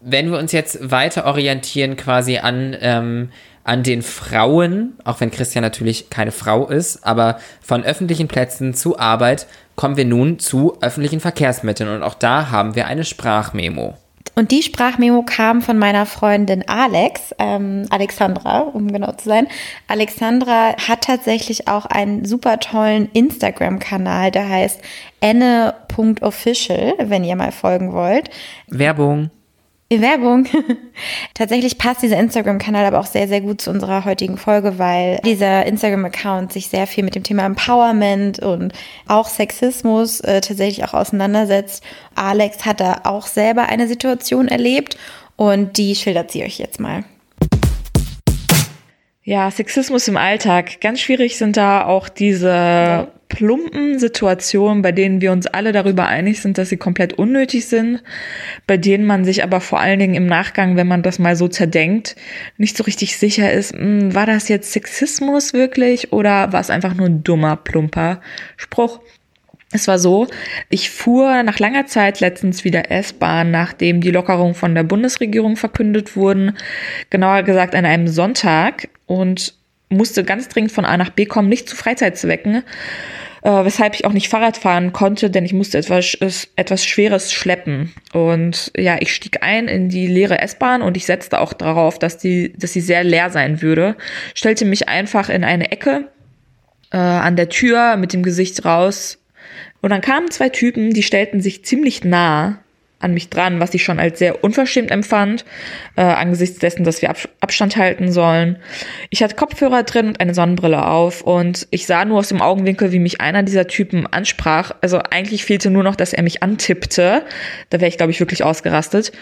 Wenn wir uns jetzt weiter orientieren quasi an ähm, an den Frauen, auch wenn Christian natürlich keine Frau ist, aber von öffentlichen Plätzen zu Arbeit kommen wir nun zu öffentlichen Verkehrsmitteln und auch da haben wir eine Sprachmemo. Und die Sprachmemo kam von meiner Freundin Alex, ähm, Alexandra, um genau zu sein. Alexandra hat tatsächlich auch einen super tollen Instagram-Kanal, der heißt enne.official, wenn ihr mal folgen wollt. Werbung. Werbung. [laughs] Tatsächlich passt dieser Instagram-Kanal aber auch sehr, sehr gut zu unserer heutigen Folge, weil dieser Instagram-Account sich sehr viel mit dem Thema Empowerment und auch Sexismus äh, tatsächlich auch auseinandersetzt. Alex hat da auch selber eine Situation erlebt und die schildert sie euch jetzt mal. Ja, Sexismus im Alltag. Ganz schwierig sind da auch diese plumpen Situationen, bei denen wir uns alle darüber einig sind, dass sie komplett unnötig sind, bei denen man sich aber vor allen Dingen im Nachgang, wenn man das mal so zerdenkt, nicht so richtig sicher ist, mh, hm, war das jetzt Sexismus wirklich oder war es einfach nur ein dummer, plumper Spruch? Es war so, ich fuhr nach langer Zeit letztens wieder S-Bahn, nachdem die Lockerungen von der Bundesregierung verkündet wurden. Genauer gesagt an einem Sonntag und musste ganz dringend von A nach B kommen, nicht zu Freizeitzwecken, äh, weshalb ich auch nicht Fahrrad fahren konnte, denn ich musste etwas, etwas Schweres schleppen. Und ja, ich stieg ein in die leere S-Bahn und ich setzte auch darauf, dass die, dass sie sehr leer sein würde, stellte mich einfach in eine Ecke äh, an der Tür mit dem Gesicht raus. Und dann kamen zwei Typen, die stellten sich ziemlich nah an mich dran, was ich schon als sehr unverschämt empfand, äh, angesichts dessen, dass wir Ab Abstand halten sollen. Ich hatte Kopfhörer drin und eine Sonnenbrille auf und ich sah nur aus dem Augenwinkel, wie mich einer dieser Typen ansprach. Also eigentlich fehlte nur noch, dass er mich antippte. Da wäre ich, glaube ich, wirklich ausgerastet.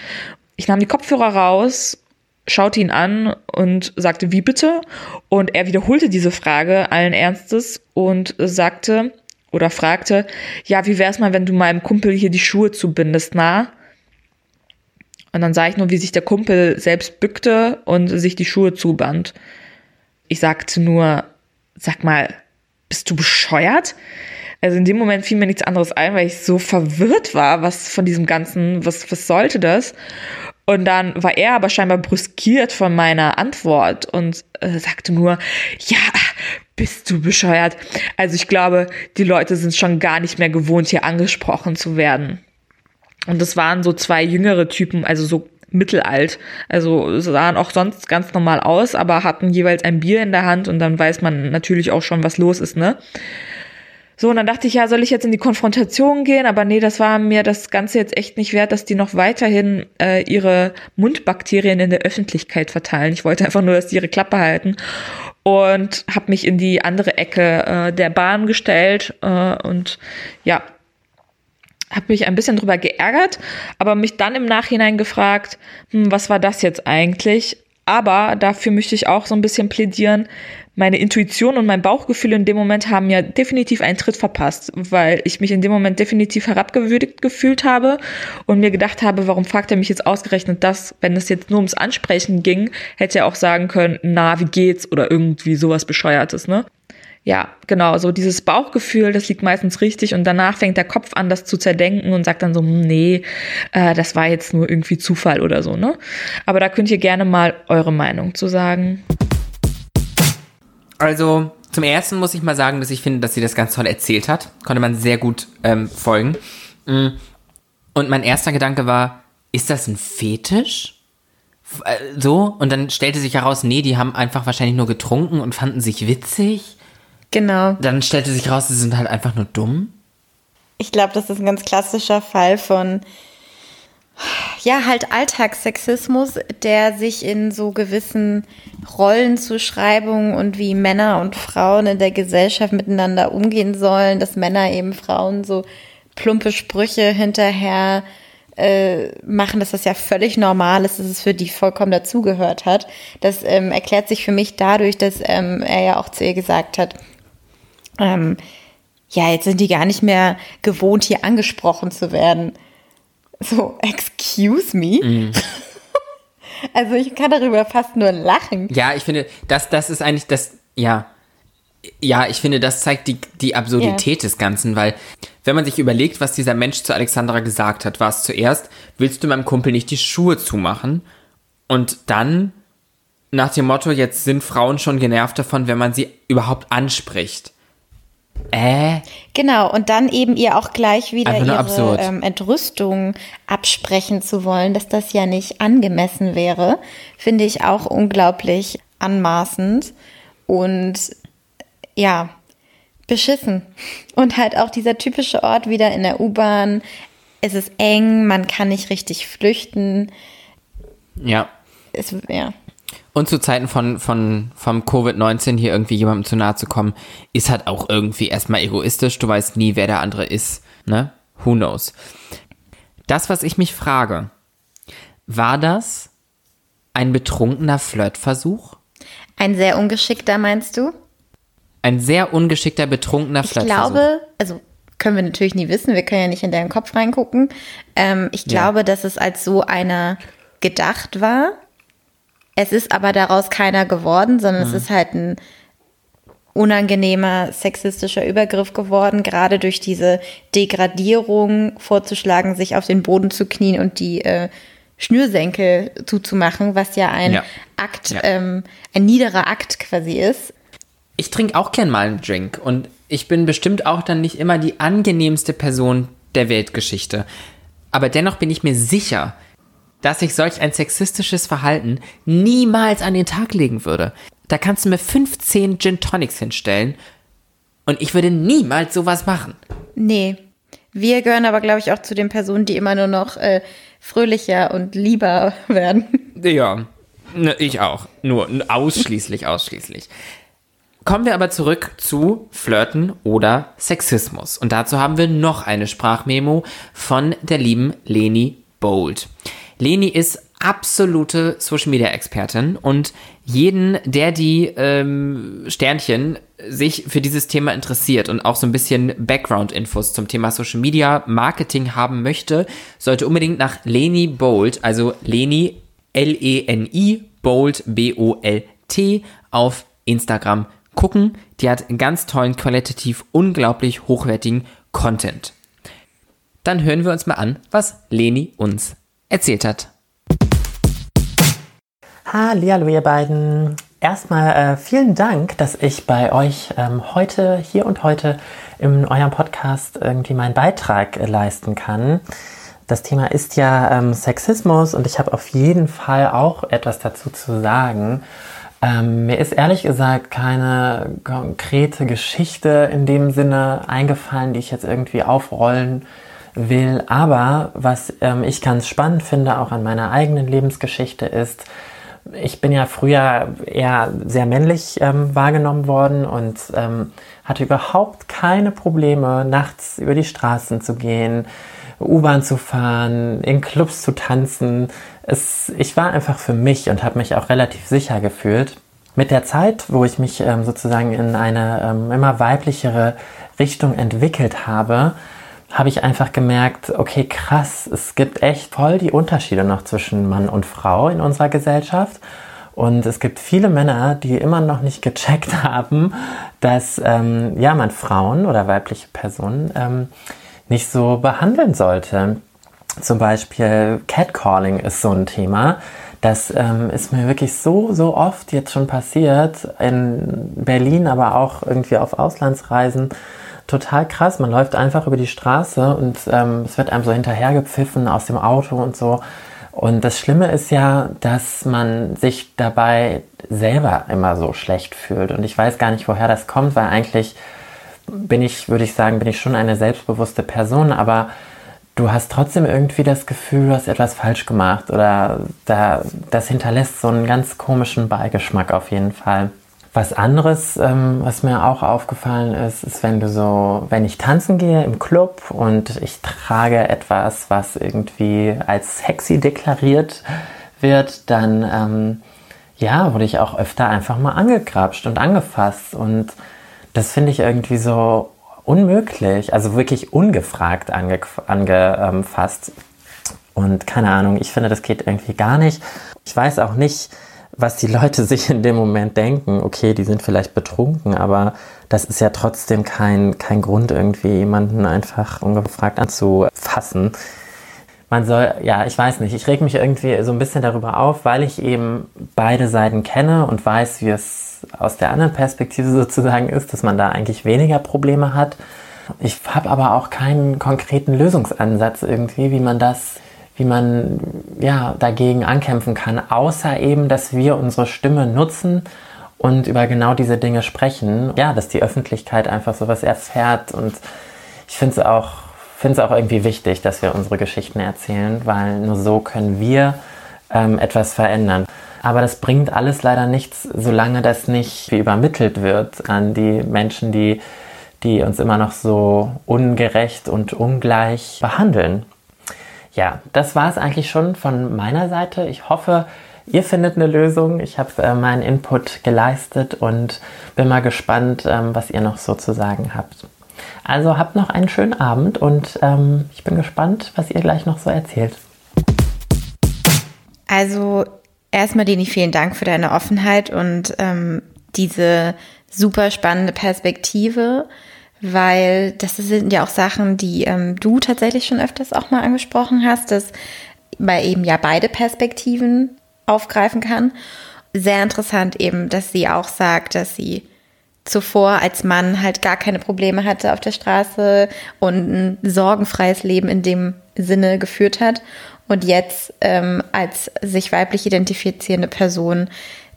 Ich nahm die Kopfhörer raus, schaute ihn an und sagte, wie bitte? Und er wiederholte diese Frage allen Ernstes und sagte, oder fragte, ja, wie wär's mal, wenn du meinem Kumpel hier die Schuhe zubindest, na? Und dann sah ich nur, wie sich der Kumpel selbst bückte und sich die Schuhe zuband. Ich sagte nur, sag mal, bist du bescheuert? Also in dem Moment fiel mir nichts anderes ein, weil ich so verwirrt war, was von diesem ganzen, was, was sollte das? Und dann war er aber scheinbar brüskiert von meiner Antwort und äh, sagte nur, ja, bist du bescheuert? Also ich glaube, die Leute sind schon gar nicht mehr gewohnt, hier angesprochen zu werden. Und das waren so zwei jüngere Typen, also so mittelalt. Also sahen auch sonst ganz normal aus, aber hatten jeweils ein Bier in der Hand und dann weiß man natürlich auch schon, was los ist, ne? So, und dann dachte ich, ja, soll ich jetzt in die Konfrontation gehen? Aber nee, das war mir das Ganze jetzt echt nicht wert, dass die noch weiterhin äh, ihre Mundbakterien in der Öffentlichkeit verteilen. Ich wollte einfach nur, dass die ihre Klappe halten. Und habe mich in die andere Ecke äh, der Bahn gestellt äh, und ja, habe mich ein bisschen drüber geärgert, aber mich dann im Nachhinein gefragt, hm, was war das jetzt eigentlich? Aber dafür möchte ich auch so ein bisschen plädieren, meine Intuition und mein Bauchgefühl in dem Moment haben ja definitiv einen Tritt verpasst, weil ich mich in dem Moment definitiv herabgewürdigt gefühlt habe und mir gedacht habe, warum fragt er mich jetzt ausgerechnet das, wenn es jetzt nur ums Ansprechen ging, hätte er auch sagen können, na, wie geht's oder irgendwie sowas bescheuertes, ne? Ja, genau, so dieses Bauchgefühl, das liegt meistens richtig und danach fängt der Kopf an, das zu zerdenken und sagt dann so, hm, nee, äh, das war jetzt nur irgendwie Zufall oder so, ne? Aber da könnt ihr gerne mal eure Meinung zu sagen. Also zum ersten muss ich mal sagen, dass ich finde, dass sie das ganz toll erzählt hat. Konnte man sehr gut ähm, folgen. Mm. Und mein erster Gedanke war, ist das ein Fetisch? Äh, so, und dann stellte sich heraus, nee, die haben einfach wahrscheinlich nur getrunken und fanden sich witzig. Genau. Dann stellte sich raus, sie sind halt einfach nur dumm. Ich glaube, das ist ein ganz klassischer Fall von ja, halt Alltagssexismus, der sich in so gewissen Rollenzuschreibungen und wie Männer und Frauen in der Gesellschaft miteinander umgehen sollen, dass Männer eben Frauen so plumpe Sprüche hinterher äh, machen, dass das ja völlig normal ist, dass es für die vollkommen dazugehört hat. Das ähm, erklärt sich für mich dadurch, dass ähm, er ja auch zu ihr gesagt hat, ähm, ja, jetzt sind die gar nicht mehr gewohnt, hier angesprochen zu werden. So, excuse me? Mm. [laughs] Also ich kann darüber fast nur lachen. Ja, ich finde, das, das ist eigentlich das, ja. Ja, ich finde, das zeigt die, die Absurdität yeah. des Ganzen, weil wenn man sich überlegt, was dieser Mensch zu Alexandra gesagt hat, war es zuerst, willst du meinem Kumpel nicht die Schuhe zumachen? Und dann nach dem Motto, jetzt sind Frauen schon genervt davon, wenn man sie überhaupt anspricht. Äh? Genau, und dann eben ihr auch gleich wieder ihre ähm, Entrüstung absprechen zu wollen, dass das ja nicht angemessen wäre, finde ich auch unglaublich anmaßend und ja, beschissen. Und halt auch dieser typische Ort wieder in der U-Bahn. Es ist eng, man kann nicht richtig flüchten. Ja. Es, ja. Und zu Zeiten von, von, vom Covid-19 hier irgendwie jemandem zu nahe zu kommen, ist halt auch irgendwie erstmal egoistisch. Du weißt nie, wer der andere ist. Ne? Who knows? Das, was ich mich frage, war das ein betrunkener Flirtversuch? Ein sehr ungeschickter, meinst du? Ein sehr ungeschickter, betrunkener Ich Flirtversuch. glaube, also können wir natürlich nie wissen, wir können ja nicht in deinen Kopf reingucken. Ähm, ich glaube, dass es als so einer gedacht war. Es ist aber daraus keiner geworden, sondern es ist halt ein unangenehmer sexistischer Übergriff geworden, gerade durch diese Degradierung vorzuschlagen, sich auf den Boden zu knien und die äh, Schnürsenkel zuzumachen, was ja ein Ja. Akt, Ja. ähm, ein niederer Akt quasi ist. Ich trinke auch gern mal einen Drink und ich bin bestimmt auch dann nicht immer die angenehmste Person der Weltgeschichte. Aber dennoch bin ich mir sicher, dass ich solch ein sexistisches Verhalten niemals an den Tag legen würde. Da kannst du mir 15 Gin Tonics hinstellen und ich würde niemals sowas machen. Nee. Wir gehören aber, glaube ich, auch zu den Personen, die immer nur noch äh, fröhlicher und lieber [laughs] werden. Ja, ne, ich auch. Nur ausschließlich, ausschließlich. Kommen wir aber zurück zu Flirten oder Sexismus. Und dazu haben wir noch eine Sprachmemo von der lieben Leni Bold. Leni ist absolute Social Media Expertin und jeden, der die ähm, Sternchen sich für dieses Thema interessiert und auch so ein bisschen Background-Infos zum Thema Social Media Marketing haben möchte, sollte unbedingt nach Leni Bold, also Leni L-E-N-I Bold B-O-L-T auf Instagram gucken. Die hat ganz tollen, qualitativ unglaublich hochwertigen Content. Dann hören wir uns mal an, was Leni uns erzählt hat. Hallo ihr beiden. Erstmal äh, vielen Dank, dass ich bei euch ähm, heute, hier und heute in eurem Podcast irgendwie meinen Beitrag äh, leisten kann. Das Thema ist ja ähm, Sexismus und ich habe auf jeden Fall auch etwas dazu zu sagen. Ähm, mir ist ehrlich gesagt keine konkrete Geschichte in dem Sinne eingefallen, die ich jetzt irgendwie aufrollen will. Aber was ähm, ich ganz spannend finde, auch an meiner eigenen Lebensgeschichte, ist, ich bin ja früher eher sehr männlich ähm, wahrgenommen worden und ähm, hatte überhaupt keine Probleme, nachts über die Straßen zu gehen, U-Bahn zu fahren, in Clubs zu tanzen. Es, ich war einfach für mich und habe mich auch relativ sicher gefühlt. Mit der Zeit, wo ich mich ähm, sozusagen in eine ähm, immer weiblichere Richtung entwickelt habe, habe ich einfach gemerkt, okay, krass, es gibt echt voll die Unterschiede noch zwischen Mann und Frau in unserer Gesellschaft. Und es gibt viele Männer, die immer noch nicht gecheckt [laughs] haben, dass ähm, ja, man Frauen oder weibliche Personen ähm, nicht so behandeln sollte. Zum Beispiel Catcalling ist so ein Thema. Das ähm, ist mir wirklich so, so oft jetzt schon passiert. In Berlin, aber auch irgendwie auf Auslandsreisen. Total krass. Man läuft einfach über die Straße und ähm, es wird einem so hinterhergepfiffen aus dem Auto und so. Und das Schlimme ist ja, dass man sich dabei selber immer so schlecht fühlt. Und ich weiß gar nicht, woher das kommt, weil eigentlich bin ich, würde ich sagen, bin ich schon eine selbstbewusste Person, aber du hast trotzdem irgendwie das Gefühl, du hast etwas falsch gemacht oder da, das hinterlässt so einen ganz komischen Beigeschmack auf jeden Fall. Was anderes, ähm, was mir auch aufgefallen ist, ist, wenn du so, wenn ich tanzen gehe im Club und ich trage etwas, was irgendwie als sexy deklariert wird, dann ähm, ja, wurde ich auch öfter einfach mal angegrapscht und angefasst und das finde ich irgendwie so unmöglich, also wirklich ungefragt ange, angefasst. Und keine Ahnung, ich finde, das geht irgendwie gar nicht. Ich weiß auch nicht, was die Leute [laughs] sich in dem Moment denken. Okay, die sind vielleicht betrunken, aber das ist ja trotzdem kein, kein Grund, irgendwie jemanden einfach ungefragt anzufassen. Man soll, ja, ich weiß nicht, ich reg mich irgendwie so ein bisschen darüber auf, weil ich eben beide Seiten kenne und weiß, wie es aus der anderen Perspektive [laughs] sozusagen ist, dass man da eigentlich weniger Probleme hat. Ich habe aber auch keinen konkreten Lösungsansatz irgendwie, wie man das, wie man ja dagegen ankämpfen kann, außer eben, dass wir unsere Stimme nutzen und über genau diese Dinge sprechen. Ja, dass die Öffentlichkeit einfach sowas erfährt und ich finde es auch, finde es auch irgendwie wichtig, dass wir unsere Geschichten erzählen, weil nur so können wir ähm, etwas verändern. Aber das bringt alles leider nichts, solange das nicht übermittelt wird an die Menschen, die, die uns immer noch so ungerecht und ungleich behandeln. Ja, das war es eigentlich schon von meiner Seite. Ich hoffe, ihr findet eine Lösung. Ich habe äh, meinen Input geleistet und bin mal gespannt, ähm, was ihr noch so zu sagen habt. Also habt noch einen schönen Abend und ähm, ich bin gespannt, was ihr gleich noch so erzählt. Also erstmal, Deni, vielen Dank für deine Offenheit und ähm, diese super spannende Perspektive, weil das sind ja auch Sachen, die ähm, du tatsächlich schon öfters auch mal angesprochen hast, dass man eben ja beide Perspektiven aufgreifen kann. Sehr interessant eben, dass sie auch sagt, dass sie zuvor als Mann halt gar keine Probleme hatte auf der Straße und ein sorgenfreies Leben in dem Sinne geführt hat und jetzt ähm, als sich weiblich identifizierende Person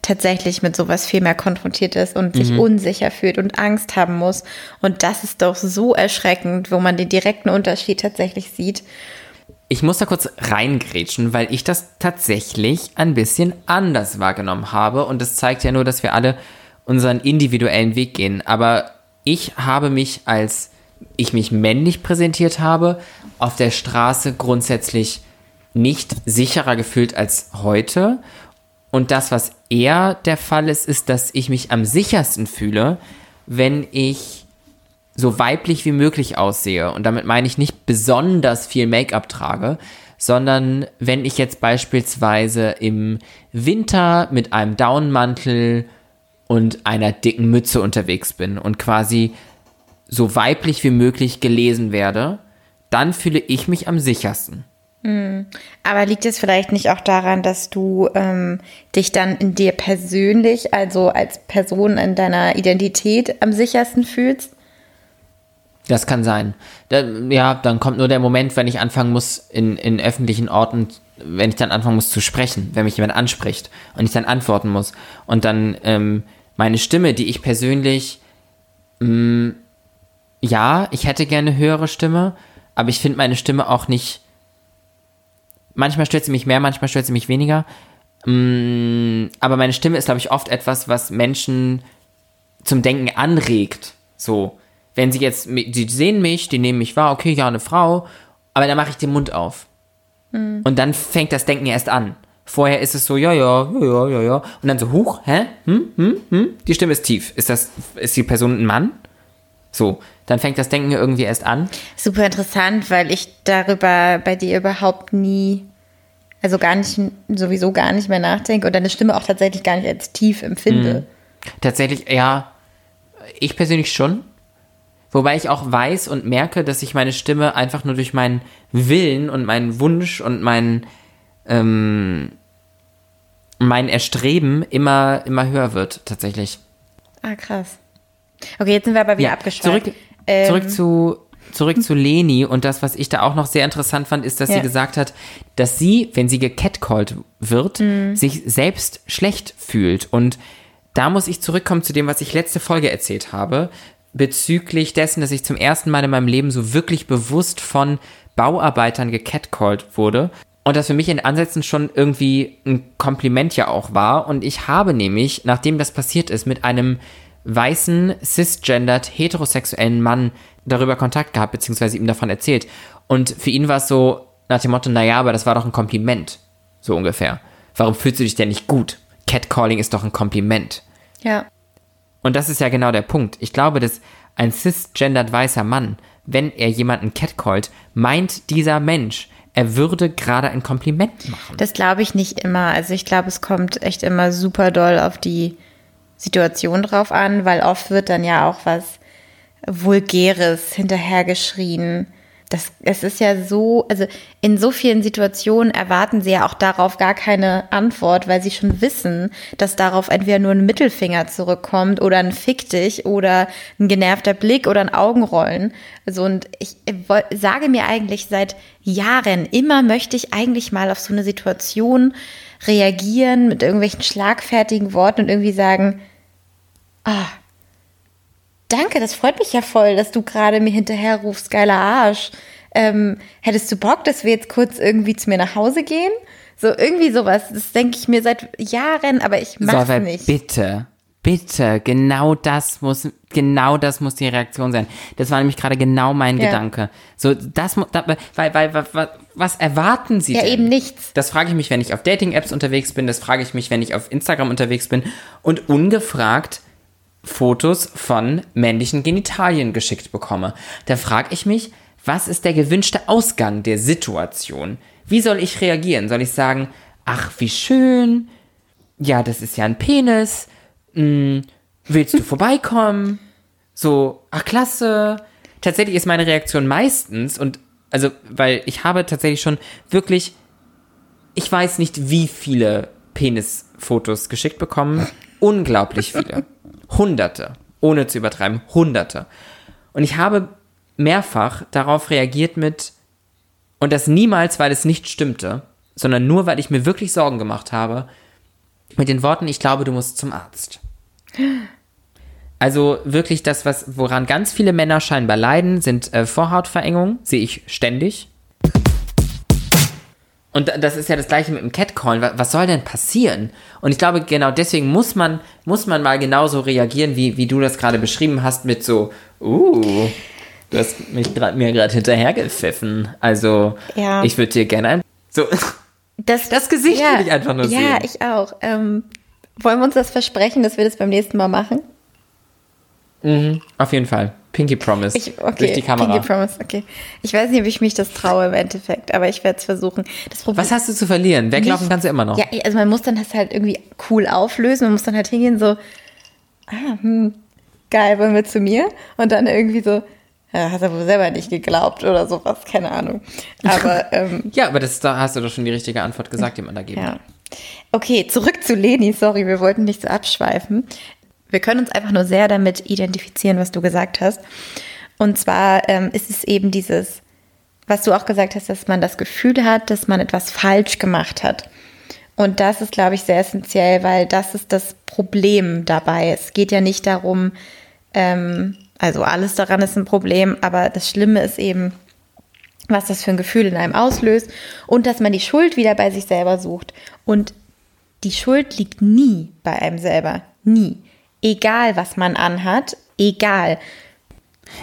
tatsächlich mit sowas viel mehr konfrontiert ist und mhm. sich unsicher fühlt und Angst haben muss. Und das ist doch so erschreckend, wo man den direkten Unterschied tatsächlich sieht. Ich muss da kurz reingrätschen, weil ich das tatsächlich ein bisschen anders wahrgenommen habe. Und das zeigt ja nur, dass wir alle unseren individuellen Weg gehen. Aber ich habe mich, als ich mich männlich präsentiert habe, auf der Straße grundsätzlich nicht sicherer gefühlt als heute. Und das, was eher der Fall ist, ist, dass ich mich am sichersten fühle, wenn ich so weiblich wie möglich aussehe. Und damit meine ich nicht besonders viel Make-up trage, sondern wenn ich jetzt beispielsweise im Winter mit einem Daunenmantel und einer dicken Mütze unterwegs bin und quasi so weiblich wie möglich gelesen werde, dann fühle ich mich am sichersten. Hm. Aber liegt es vielleicht nicht auch daran, dass du ähm, dich dann in dir persönlich, also als Person in deiner Identität am sichersten fühlst? Das kann sein. Da, ja, dann kommt nur der Moment, wenn ich anfangen muss, in, in öffentlichen Orten, wenn ich dann anfangen muss zu sprechen, wenn mich jemand anspricht und ich dann antworten muss. Und dann ähm, meine Stimme, die ich persönlich, mh, mm, ja, ich hätte gerne höhere Stimme, aber ich finde meine Stimme auch nicht. Manchmal stört sie mich mehr, manchmal stört sie mich weniger. Mm, aber meine Stimme ist, glaube ich, oft etwas, was Menschen zum Denken anregt. So wenn sie jetzt, sie sehen mich, die nehmen mich wahr, okay, ja, eine Frau, aber dann mache ich den Mund auf. Mhm. Und dann fängt das Denken erst an. Vorher ist es so, ja, ja, ja, ja, ja, ja. Und dann so, huch, hä? Hm, hm, hm? Die Stimme ist tief. Ist das, ist die Person ein Mann? So, dann fängt das Denken irgendwie erst an. Super interessant, weil ich darüber bei dir überhaupt nie, also gar nicht, sowieso gar nicht mehr nachdenke und deine Stimme auch tatsächlich gar nicht als tief empfinde. Mhm. Tatsächlich, ja, ich persönlich schon. Wobei ich auch weiß und merke, dass ich meine Stimme einfach nur durch meinen Willen und meinen Wunsch und mein, ähm, mein Erstreben immer, immer höher wird, tatsächlich. Ah, krass. Okay, jetzt sind wir aber wieder ja, abgeschweift. Zurück, ähm. zurück zu zurück zu Leni und das, was ich da auch noch sehr interessant fand, ist, dass ja. sie gesagt hat, dass sie, wenn sie gecatcalled wird, mhm. sich selbst schlecht fühlt. Und da muss ich zurückkommen zu dem, was ich letzte Folge erzählt habe, bezüglich dessen, dass ich zum ersten Mal in meinem Leben so wirklich bewusst von Bauarbeitern gecatcalled wurde. Und das für mich in Ansätzen schon irgendwie ein Kompliment ja auch war. Und ich habe nämlich, nachdem das passiert ist, mit einem weißen, cisgendered, heterosexuellen Mann darüber Kontakt gehabt, beziehungsweise ihm davon erzählt. Und für ihn war es so nach dem Motto, naja, aber das war doch ein Kompliment. So ungefähr. Warum fühlst du dich denn nicht gut? Catcalling ist doch ein Kompliment. Ja. Und das ist ja genau der Punkt. Ich glaube, dass ein cisgendered weißer Mann, wenn er jemanden catcallt, meint dieser Mensch, er würde gerade ein Kompliment machen. Das glaube ich nicht immer. Also ich glaube, es kommt echt immer super doll auf die Situation drauf an, weil oft wird dann ja auch was Vulgäres hinterhergeschrien das, es ist ja so, also in so vielen Situationen erwarten sie ja auch darauf gar keine Antwort, weil sie schon wissen, dass darauf entweder nur ein Mittelfinger zurückkommt oder ein Fick dich oder ein genervter Blick oder ein Augenrollen. Also und ich sage mir eigentlich seit Jahren, immer möchte ich eigentlich mal auf so eine Situation reagieren mit irgendwelchen schlagfertigen Worten und irgendwie sagen, ah, Danke, das freut mich ja voll, dass du gerade mir hinterher rufst, geiler Arsch. Ähm, hättest du Bock, dass wir jetzt kurz irgendwie zu mir nach Hause gehen? So irgendwie sowas. Das denke ich mir seit Jahren, aber ich mach's so, nicht. Bitte, bitte, genau das muss, genau das muss die Reaktion sein. Das war nämlich gerade genau mein ja. Gedanke. So, das muss, weil, weil, weil, was erwarten Sie Ja, denn? eben nichts. Das frage ich mich, wenn ich auf Dating-Apps unterwegs bin, das frage ich mich, wenn ich auf Instagram unterwegs bin und ungefragt Fotos von männlichen Genitalien geschickt bekomme. Da frage ich mich, was ist der gewünschte Ausgang der Situation? Wie soll ich reagieren? Soll ich sagen, ach, wie schön, ja, das ist ja ein Penis, hm, willst du vorbeikommen? So, ach, klasse. Tatsächlich ist meine Reaktion meistens und also, weil ich habe tatsächlich schon wirklich ich weiß nicht, wie viele Penisfotos geschickt bekommen. Unglaublich viele. Hunderte. Ohne zu übertreiben. Hunderte. Und ich habe mehrfach darauf reagiert mit, und das niemals, weil es nicht stimmte, sondern nur, weil ich mir wirklich Sorgen gemacht habe, mit den Worten, ich glaube, du musst zum Arzt. [gasps] Also wirklich das, was, woran ganz viele Männer scheinbar leiden, sind äh, Vorhautverengungen, sehe ich ständig. Und da- das ist ja das gleiche mit dem Catcallen. Wa- Was soll denn passieren? Und ich glaube, genau deswegen muss man, muss man mal genauso reagieren, wie, wie du das gerade beschrieben hast, mit so, uh, du hast mich grad, mir gerade hinterhergepfiffen. Also, Ja. ich würde dir gerne ein. So, Das, Das Gesicht will ich einfach nur ja, sehen. Ja, ich auch. Ähm, wollen wir uns das versprechen, dass wir das beim nächsten Mal machen? auf jeden Fall. Pinky Promise. Ich, okay, Durch die Kamera. Pinky Promise, okay. Ich weiß nicht, ob ich mich das traue im Endeffekt, aber ich werde es versuchen. Was hast du zu verlieren? Weglaufen nicht- kannst du immer noch. Ja, also man muss dann das halt irgendwie cool auflösen. Man muss dann halt hingehen, so, ah, hm, geil, wollen wir zu mir? Und dann irgendwie so, ja, hast du wohl selber nicht geglaubt oder sowas, keine Ahnung. Aber, [laughs] ähm, Ja, aber das, da hast du doch schon die richtige Antwort gesagt, die man da geben ja. Okay, zurück zu Leni. Sorry, wir wollten nicht so abschweifen. Wir können uns einfach nur sehr damit identifizieren, was du gesagt hast. Und zwar ähm, ist es eben dieses, was du auch gesagt hast, dass man das Gefühl hat, dass man etwas falsch gemacht hat. Und das ist, glaube ich, sehr essentiell, weil das ist das Problem dabei. Es geht ja nicht darum, ähm, also alles daran ist ein Problem, aber das Schlimme ist eben, was das für ein Gefühl in einem auslöst und dass man die Schuld wieder bei sich selber sucht. Und die Schuld liegt nie bei einem selber. Nie. Egal, was man anhat, egal.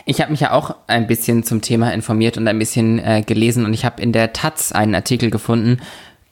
Ich habe mich ja auch ein bisschen zum Thema informiert und ein bisschen äh, gelesen und ich habe in der Taz einen Artikel gefunden,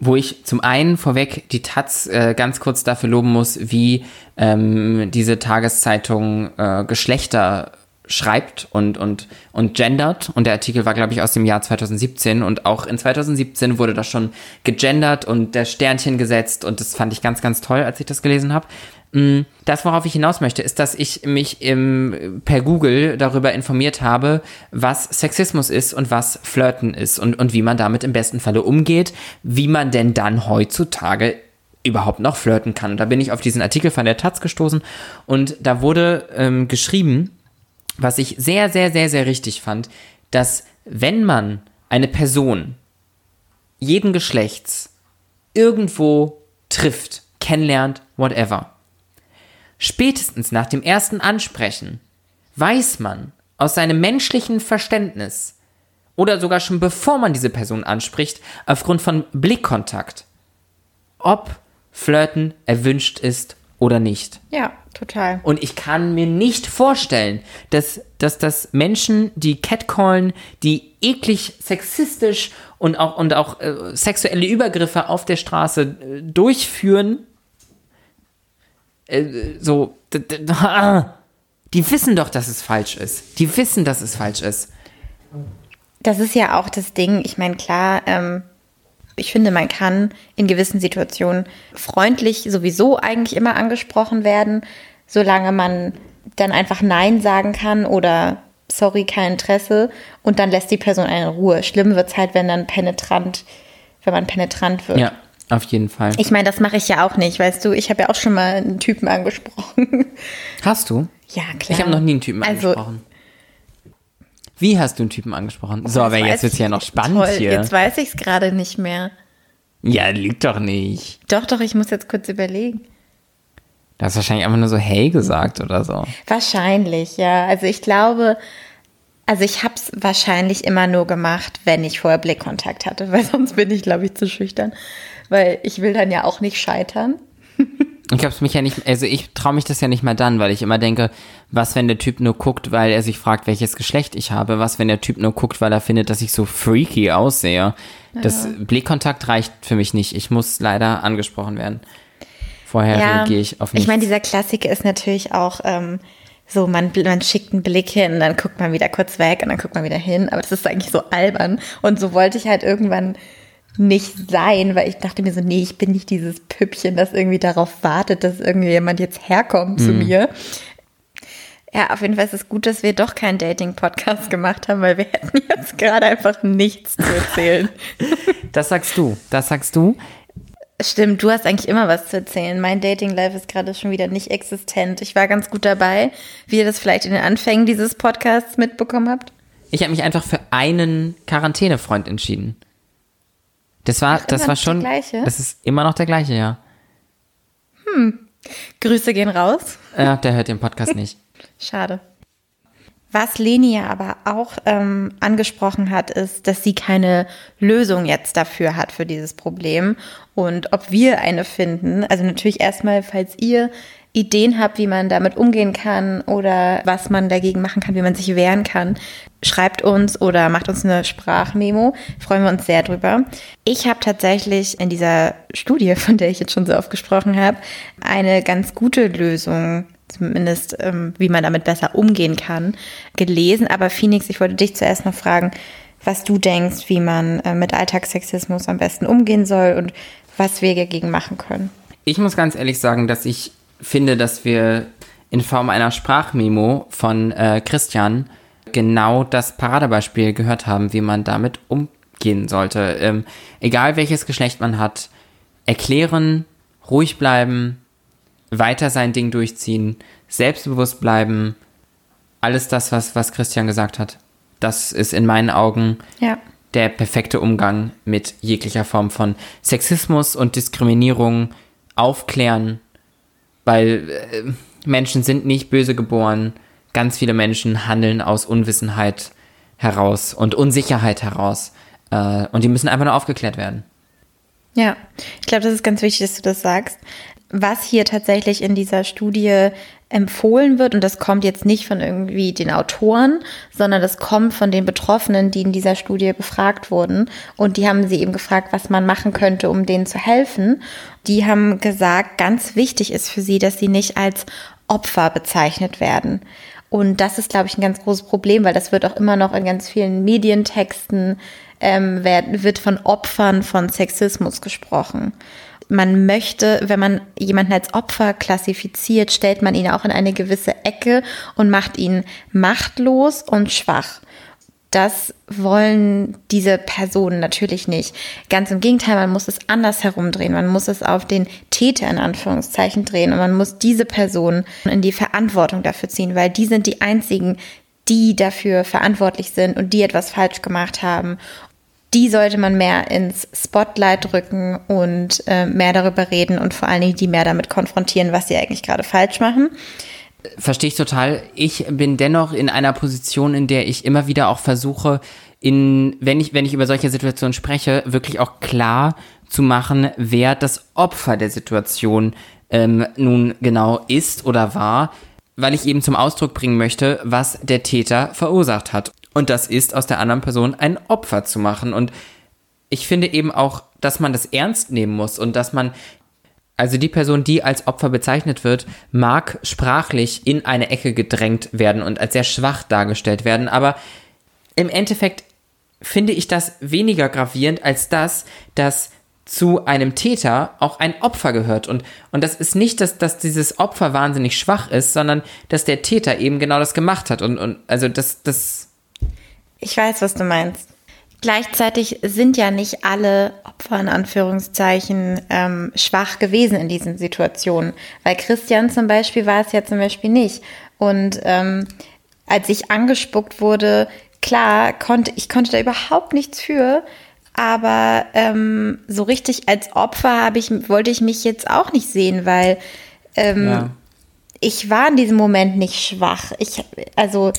wo ich zum einen vorweg die Taz äh, ganz kurz dafür loben muss, wie ähm, diese Tageszeitung äh, Geschlechter schreibt und, und, und gendert. Und der Artikel war, glaube ich, aus dem Jahr 2017. Und auch in 2017 wurde das schon gegendert und der Sternchen gesetzt. Und das fand ich ganz, ganz toll, als ich das gelesen habe. Mm, Das, worauf ich hinaus möchte, ist, dass ich mich im, per Google darüber informiert habe, was Sexismus ist und was Flirten ist und, und wie man damit im besten Falle umgeht, wie man denn dann heutzutage überhaupt noch flirten kann. Und da bin ich auf diesen Artikel von der Taz gestoßen und da wurde ähm, geschrieben, was ich sehr, sehr, sehr, sehr richtig fand, dass wenn man eine Person jeden Geschlechts irgendwo trifft, kennenlernt, whatever, spätestens nach dem ersten Ansprechen weiß man aus seinem menschlichen Verständnis oder sogar schon bevor man diese Person anspricht, aufgrund von Blickkontakt, ob Flirten erwünscht ist oder nicht. Ja, total. Und ich kann mir nicht vorstellen, dass, dass das Menschen, die catcallen, die eklig sexistisch und auch, und auch äh, sexuelle Übergriffe auf der Straße äh, durchführen, äh, so, [laughs] ah, die wissen doch, dass es falsch ist. Die wissen, dass es falsch ist. Das ist ja auch das Ding. Ich meine, klar, ähm, ich finde, man kann in gewissen Situationen freundlich sowieso eigentlich immer angesprochen werden, solange man dann einfach Nein sagen kann oder sorry, kein Interesse und dann lässt die Person einen in Ruhe. Schlimm wird es halt, wenn dann penetrant, wenn man penetrant wird. Ja, auf jeden Fall. Ich meine, das mache ich ja auch nicht, weißt du. Ich habe ja auch schon mal einen Typen angesprochen. [laughs] Hast du? ja, klar. Ich habe noch nie einen Typen Also- angesprochen. Wie hast du einen Typen angesprochen? So, aber jetzt weiß wird's ja noch spannend Toll, hier. Jetzt weiß ich es gerade nicht mehr. Ja, liegt doch nicht. Doch, doch, ich muss jetzt kurz überlegen. Du hast wahrscheinlich einfach nur so hey gesagt oder so. Wahrscheinlich, ja. Also ich glaube, also ich habe es wahrscheinlich immer nur gemacht, wenn ich vorher Blickkontakt hatte, [laughs] weil sonst bin ich, glaube ich, zu schüchtern. Weil ich will dann ja auch nicht scheitern. Ich hab's mich ja nicht, also ich traue mich das ja nicht mal dann, weil ich immer denke, was, wenn der Typ nur guckt, weil er sich fragt, welches Geschlecht ich habe? Was, wenn der Typ nur guckt, weil er findet, dass ich so freaky aussehe? Das Blickkontakt reicht für mich nicht. Ich muss leider angesprochen werden. Vorher reagiere ich auf nichts. Ich meine, dieser Klassiker ist natürlich auch ähm, so, man, man schickt einen Blick hin, dann guckt man wieder kurz weg und dann guckt man wieder hin. Aber das ist eigentlich so albern. Und so wollte ich halt irgendwann nicht sein, weil ich dachte mir so, nee, ich bin nicht dieses Püppchen, das irgendwie darauf wartet, dass irgendwie jemand jetzt herkommt zu mir. Ja, auf jeden Fall ist es gut, dass wir doch keinen Dating-Podcast gemacht haben, weil wir hätten jetzt gerade einfach nichts zu erzählen. [laughs] Das sagst du, das sagst du. Stimmt, du hast eigentlich immer was zu erzählen. Mein Dating-Life ist gerade schon wieder nicht existent. Ich war ganz gut dabei, wie ihr das vielleicht in den Anfängen dieses Podcasts mitbekommen habt. Ich habe mich einfach für einen Quarantänefreund entschieden. Das war, Ach, das war schon, gleiche? das ist immer noch der gleiche, ja. Grüße gehen raus. Ja, der hört den Podcast [laughs] nicht. Schade. Was Leni ja aber auch ähm, angesprochen hat, ist, dass sie keine Lösung jetzt dafür hat für dieses Problem und ob wir eine finden. Also natürlich erstmal, falls ihr Ideen habt, wie man damit umgehen kann oder was man dagegen machen kann, wie man sich wehren kann, schreibt uns oder macht uns eine Sprachmemo. Freuen wir uns sehr drüber. Ich habe tatsächlich in dieser Studie, [laughs] von der ich jetzt schon so oft gesprochen habe, eine ganz gute Lösung zumindest ähm, wie man damit besser umgehen kann, gelesen. Aber Phoenix, ich wollte dich zuerst noch fragen, was du denkst, wie man äh, mit Alltagssexismus am besten umgehen soll und was wir dagegen machen können. Ich muss ganz ehrlich sagen, dass ich finde, dass wir in Form einer Sprachmemo von äh, Christian genau das Paradebeispiel gehört haben, wie man damit umgehen sollte. Ähm, egal welches Geschlecht man hat, erklären, ruhig bleiben, weiter sein Ding durchziehen, selbstbewusst bleiben. Alles das, was, was Christian gesagt hat. Das ist in meinen Augen Ja. der perfekte Umgang mit jeglicher Form von Sexismus und Diskriminierung aufklären, weil äh, Menschen sind nicht böse geboren. Ganz viele Menschen handeln aus Unwissenheit heraus und Unsicherheit heraus. Äh, und die müssen einfach nur aufgeklärt werden. Ja, ich glaube, das ist ganz wichtig, dass du das sagst. Was hier tatsächlich in dieser Studie empfohlen wird, und das kommt jetzt nicht von irgendwie den Autoren, sondern das kommt von den Betroffenen, die in dieser Studie befragt wurden. Und die haben sie eben gefragt, was man machen könnte, um denen zu helfen. Die haben gesagt, ganz wichtig ist für sie, dass sie nicht als Opfer bezeichnet werden. Und das ist, glaube ich, ein ganz großes Problem, weil das wird auch immer noch in ganz vielen Medientexten ähm, wird, von Opfern von Sexismus gesprochen. Man möchte, wenn man jemanden als Opfer klassifiziert, stellt man ihn auch in eine gewisse Ecke und macht ihn machtlos und schwach. Das wollen diese Personen natürlich nicht. Ganz im Gegenteil, man muss es anders herumdrehen. Man muss es auf den Täter in Anführungszeichen drehen und man muss diese Person in die Verantwortung dafür ziehen, weil die sind die einzigen, die dafür verantwortlich sind und die etwas falsch gemacht haben. Die sollte man mehr ins Spotlight rücken und äh, mehr darüber reden und vor allen Dingen die mehr damit konfrontieren, was sie eigentlich gerade falsch machen. Verstehe ich total. Ich bin dennoch in einer Position, in der ich immer wieder auch versuche, in, wenn ich, wenn ich über solche Situationen spreche, wirklich auch klar zu machen, wer das Opfer der Situation ähm, nun genau ist oder war, weil ich eben zum Ausdruck bringen möchte, was der Täter verursacht hat. Und das ist, aus der anderen Person ein Opfer zu machen. Und ich finde eben auch, dass man das ernst nehmen muss und dass man also die Person, die als Opfer bezeichnet wird, mag sprachlich in eine Ecke gedrängt werden und als sehr schwach dargestellt werden, aber im Endeffekt finde ich das weniger gravierend als das, dass zu einem Täter auch ein Opfer gehört. Und, und das ist nicht, dass, dass dieses Opfer wahnsinnig schwach ist, sondern dass der Täter eben genau das gemacht hat. Und, und also das, das, Ich weiß, was du meinst. Gleichzeitig sind ja nicht alle Opfer in Anführungszeichen ähm, schwach gewesen in diesen Situationen. Weil Christian zum Beispiel war es ja zum Beispiel nicht. Und ähm, als ich angespuckt wurde, klar, konnte ich konnte da überhaupt nichts für. Aber ähm, so richtig als Opfer habe ich, wollte ich mich jetzt auch nicht sehen, weil ähm, ja. ich war in diesem Moment nicht schwach. Ich, also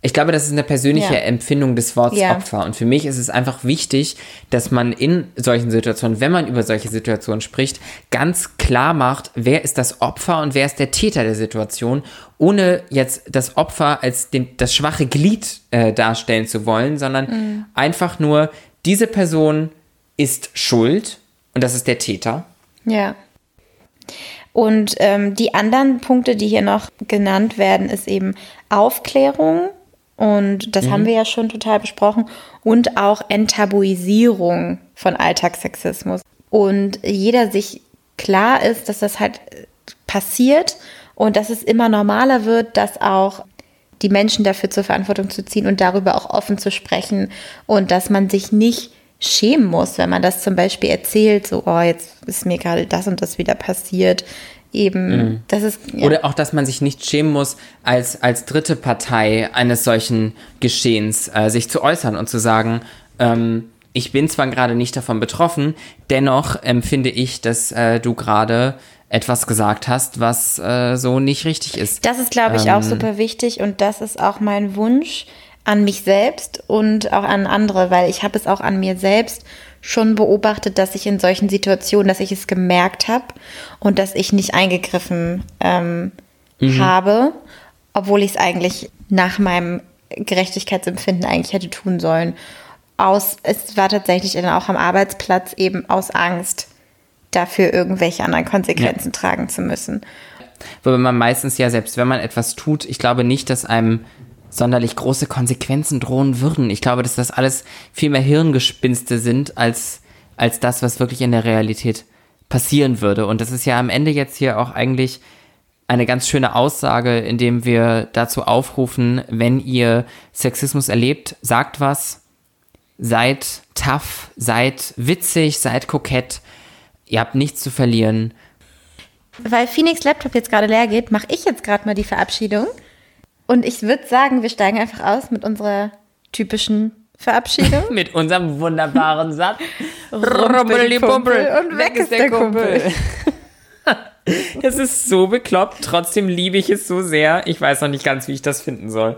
Ich glaube, das ist eine persönliche Ja. Empfindung des Wortes Ja. Opfer. Und für mich ist es einfach wichtig, dass man in solchen Situationen, wenn man über solche Situationen spricht, ganz klar macht, wer ist das Opfer und wer ist der Täter der Situation, ohne jetzt das Opfer als den, das schwache Glied äh, darstellen zu wollen, sondern einfach nur, diese Person ist schuld und das ist der Täter. Ja. Und ähm, die anderen Punkte, die hier noch genannt werden, ist eben Aufklärung. Und das haben wir ja schon total besprochen. Und auch Enttabuisierung von Alltagssexismus. Und jeder sich klar ist, dass das halt passiert und dass es immer normaler wird, dass auch die Menschen dafür zur Verantwortung zu ziehen und darüber auch offen zu sprechen und dass man sich nicht schämen muss, wenn man das zum Beispiel erzählt, so, oh, jetzt ist mir gerade das und das wieder passiert. Eben, das ist, ja. Oder auch, dass man sich nicht schämen muss, als, als dritte Partei eines solchen Geschehens äh, sich zu äußern und zu sagen, ähm, ich bin zwar gerade nicht davon betroffen, dennoch empfinde ich, dass äh, du gerade etwas gesagt hast, was äh, so nicht richtig ist. Das ist, glaube ich, auch super wichtig und das ist auch mein Wunsch an mich selbst und auch an andere, weil ich habe es auch an mir selbst schon beobachtet, dass ich in solchen Situationen, dass ich es gemerkt habe und dass ich nicht eingegriffen ähm, habe, obwohl ich es eigentlich nach meinem Gerechtigkeitsempfinden eigentlich hätte tun sollen. Aus, es war tatsächlich dann auch am Arbeitsplatz eben aus Angst, dafür irgendwelche anderen Konsequenzen tragen zu müssen. Wobei man meistens ja, selbst wenn man etwas tut, ich glaube nicht, dass einem sonderlich große Konsequenzen drohen würden. Ich glaube, dass das alles viel mehr Hirngespinste sind, als, als das, was wirklich in der Realität passieren würde. Und das ist ja am Ende jetzt hier auch eigentlich eine ganz schöne Aussage, indem wir dazu aufrufen, wenn ihr Sexismus erlebt, sagt was, seid tough, seid witzig, seid kokett, ihr habt nichts zu verlieren. Weil Phoenix Laptop jetzt gerade leer geht, mache ich jetzt gerade mal die Verabschiedung. Und ich würde sagen, wir steigen einfach aus mit unserer typischen Verabschiedung. [laughs] Mit unserem wunderbaren Satz. Rumpelipumpel und weg ist der Kumpel. [laughs] Das ist so bekloppt, trotzdem liebe ich es so sehr. Ich weiß noch nicht ganz, wie ich das finden soll.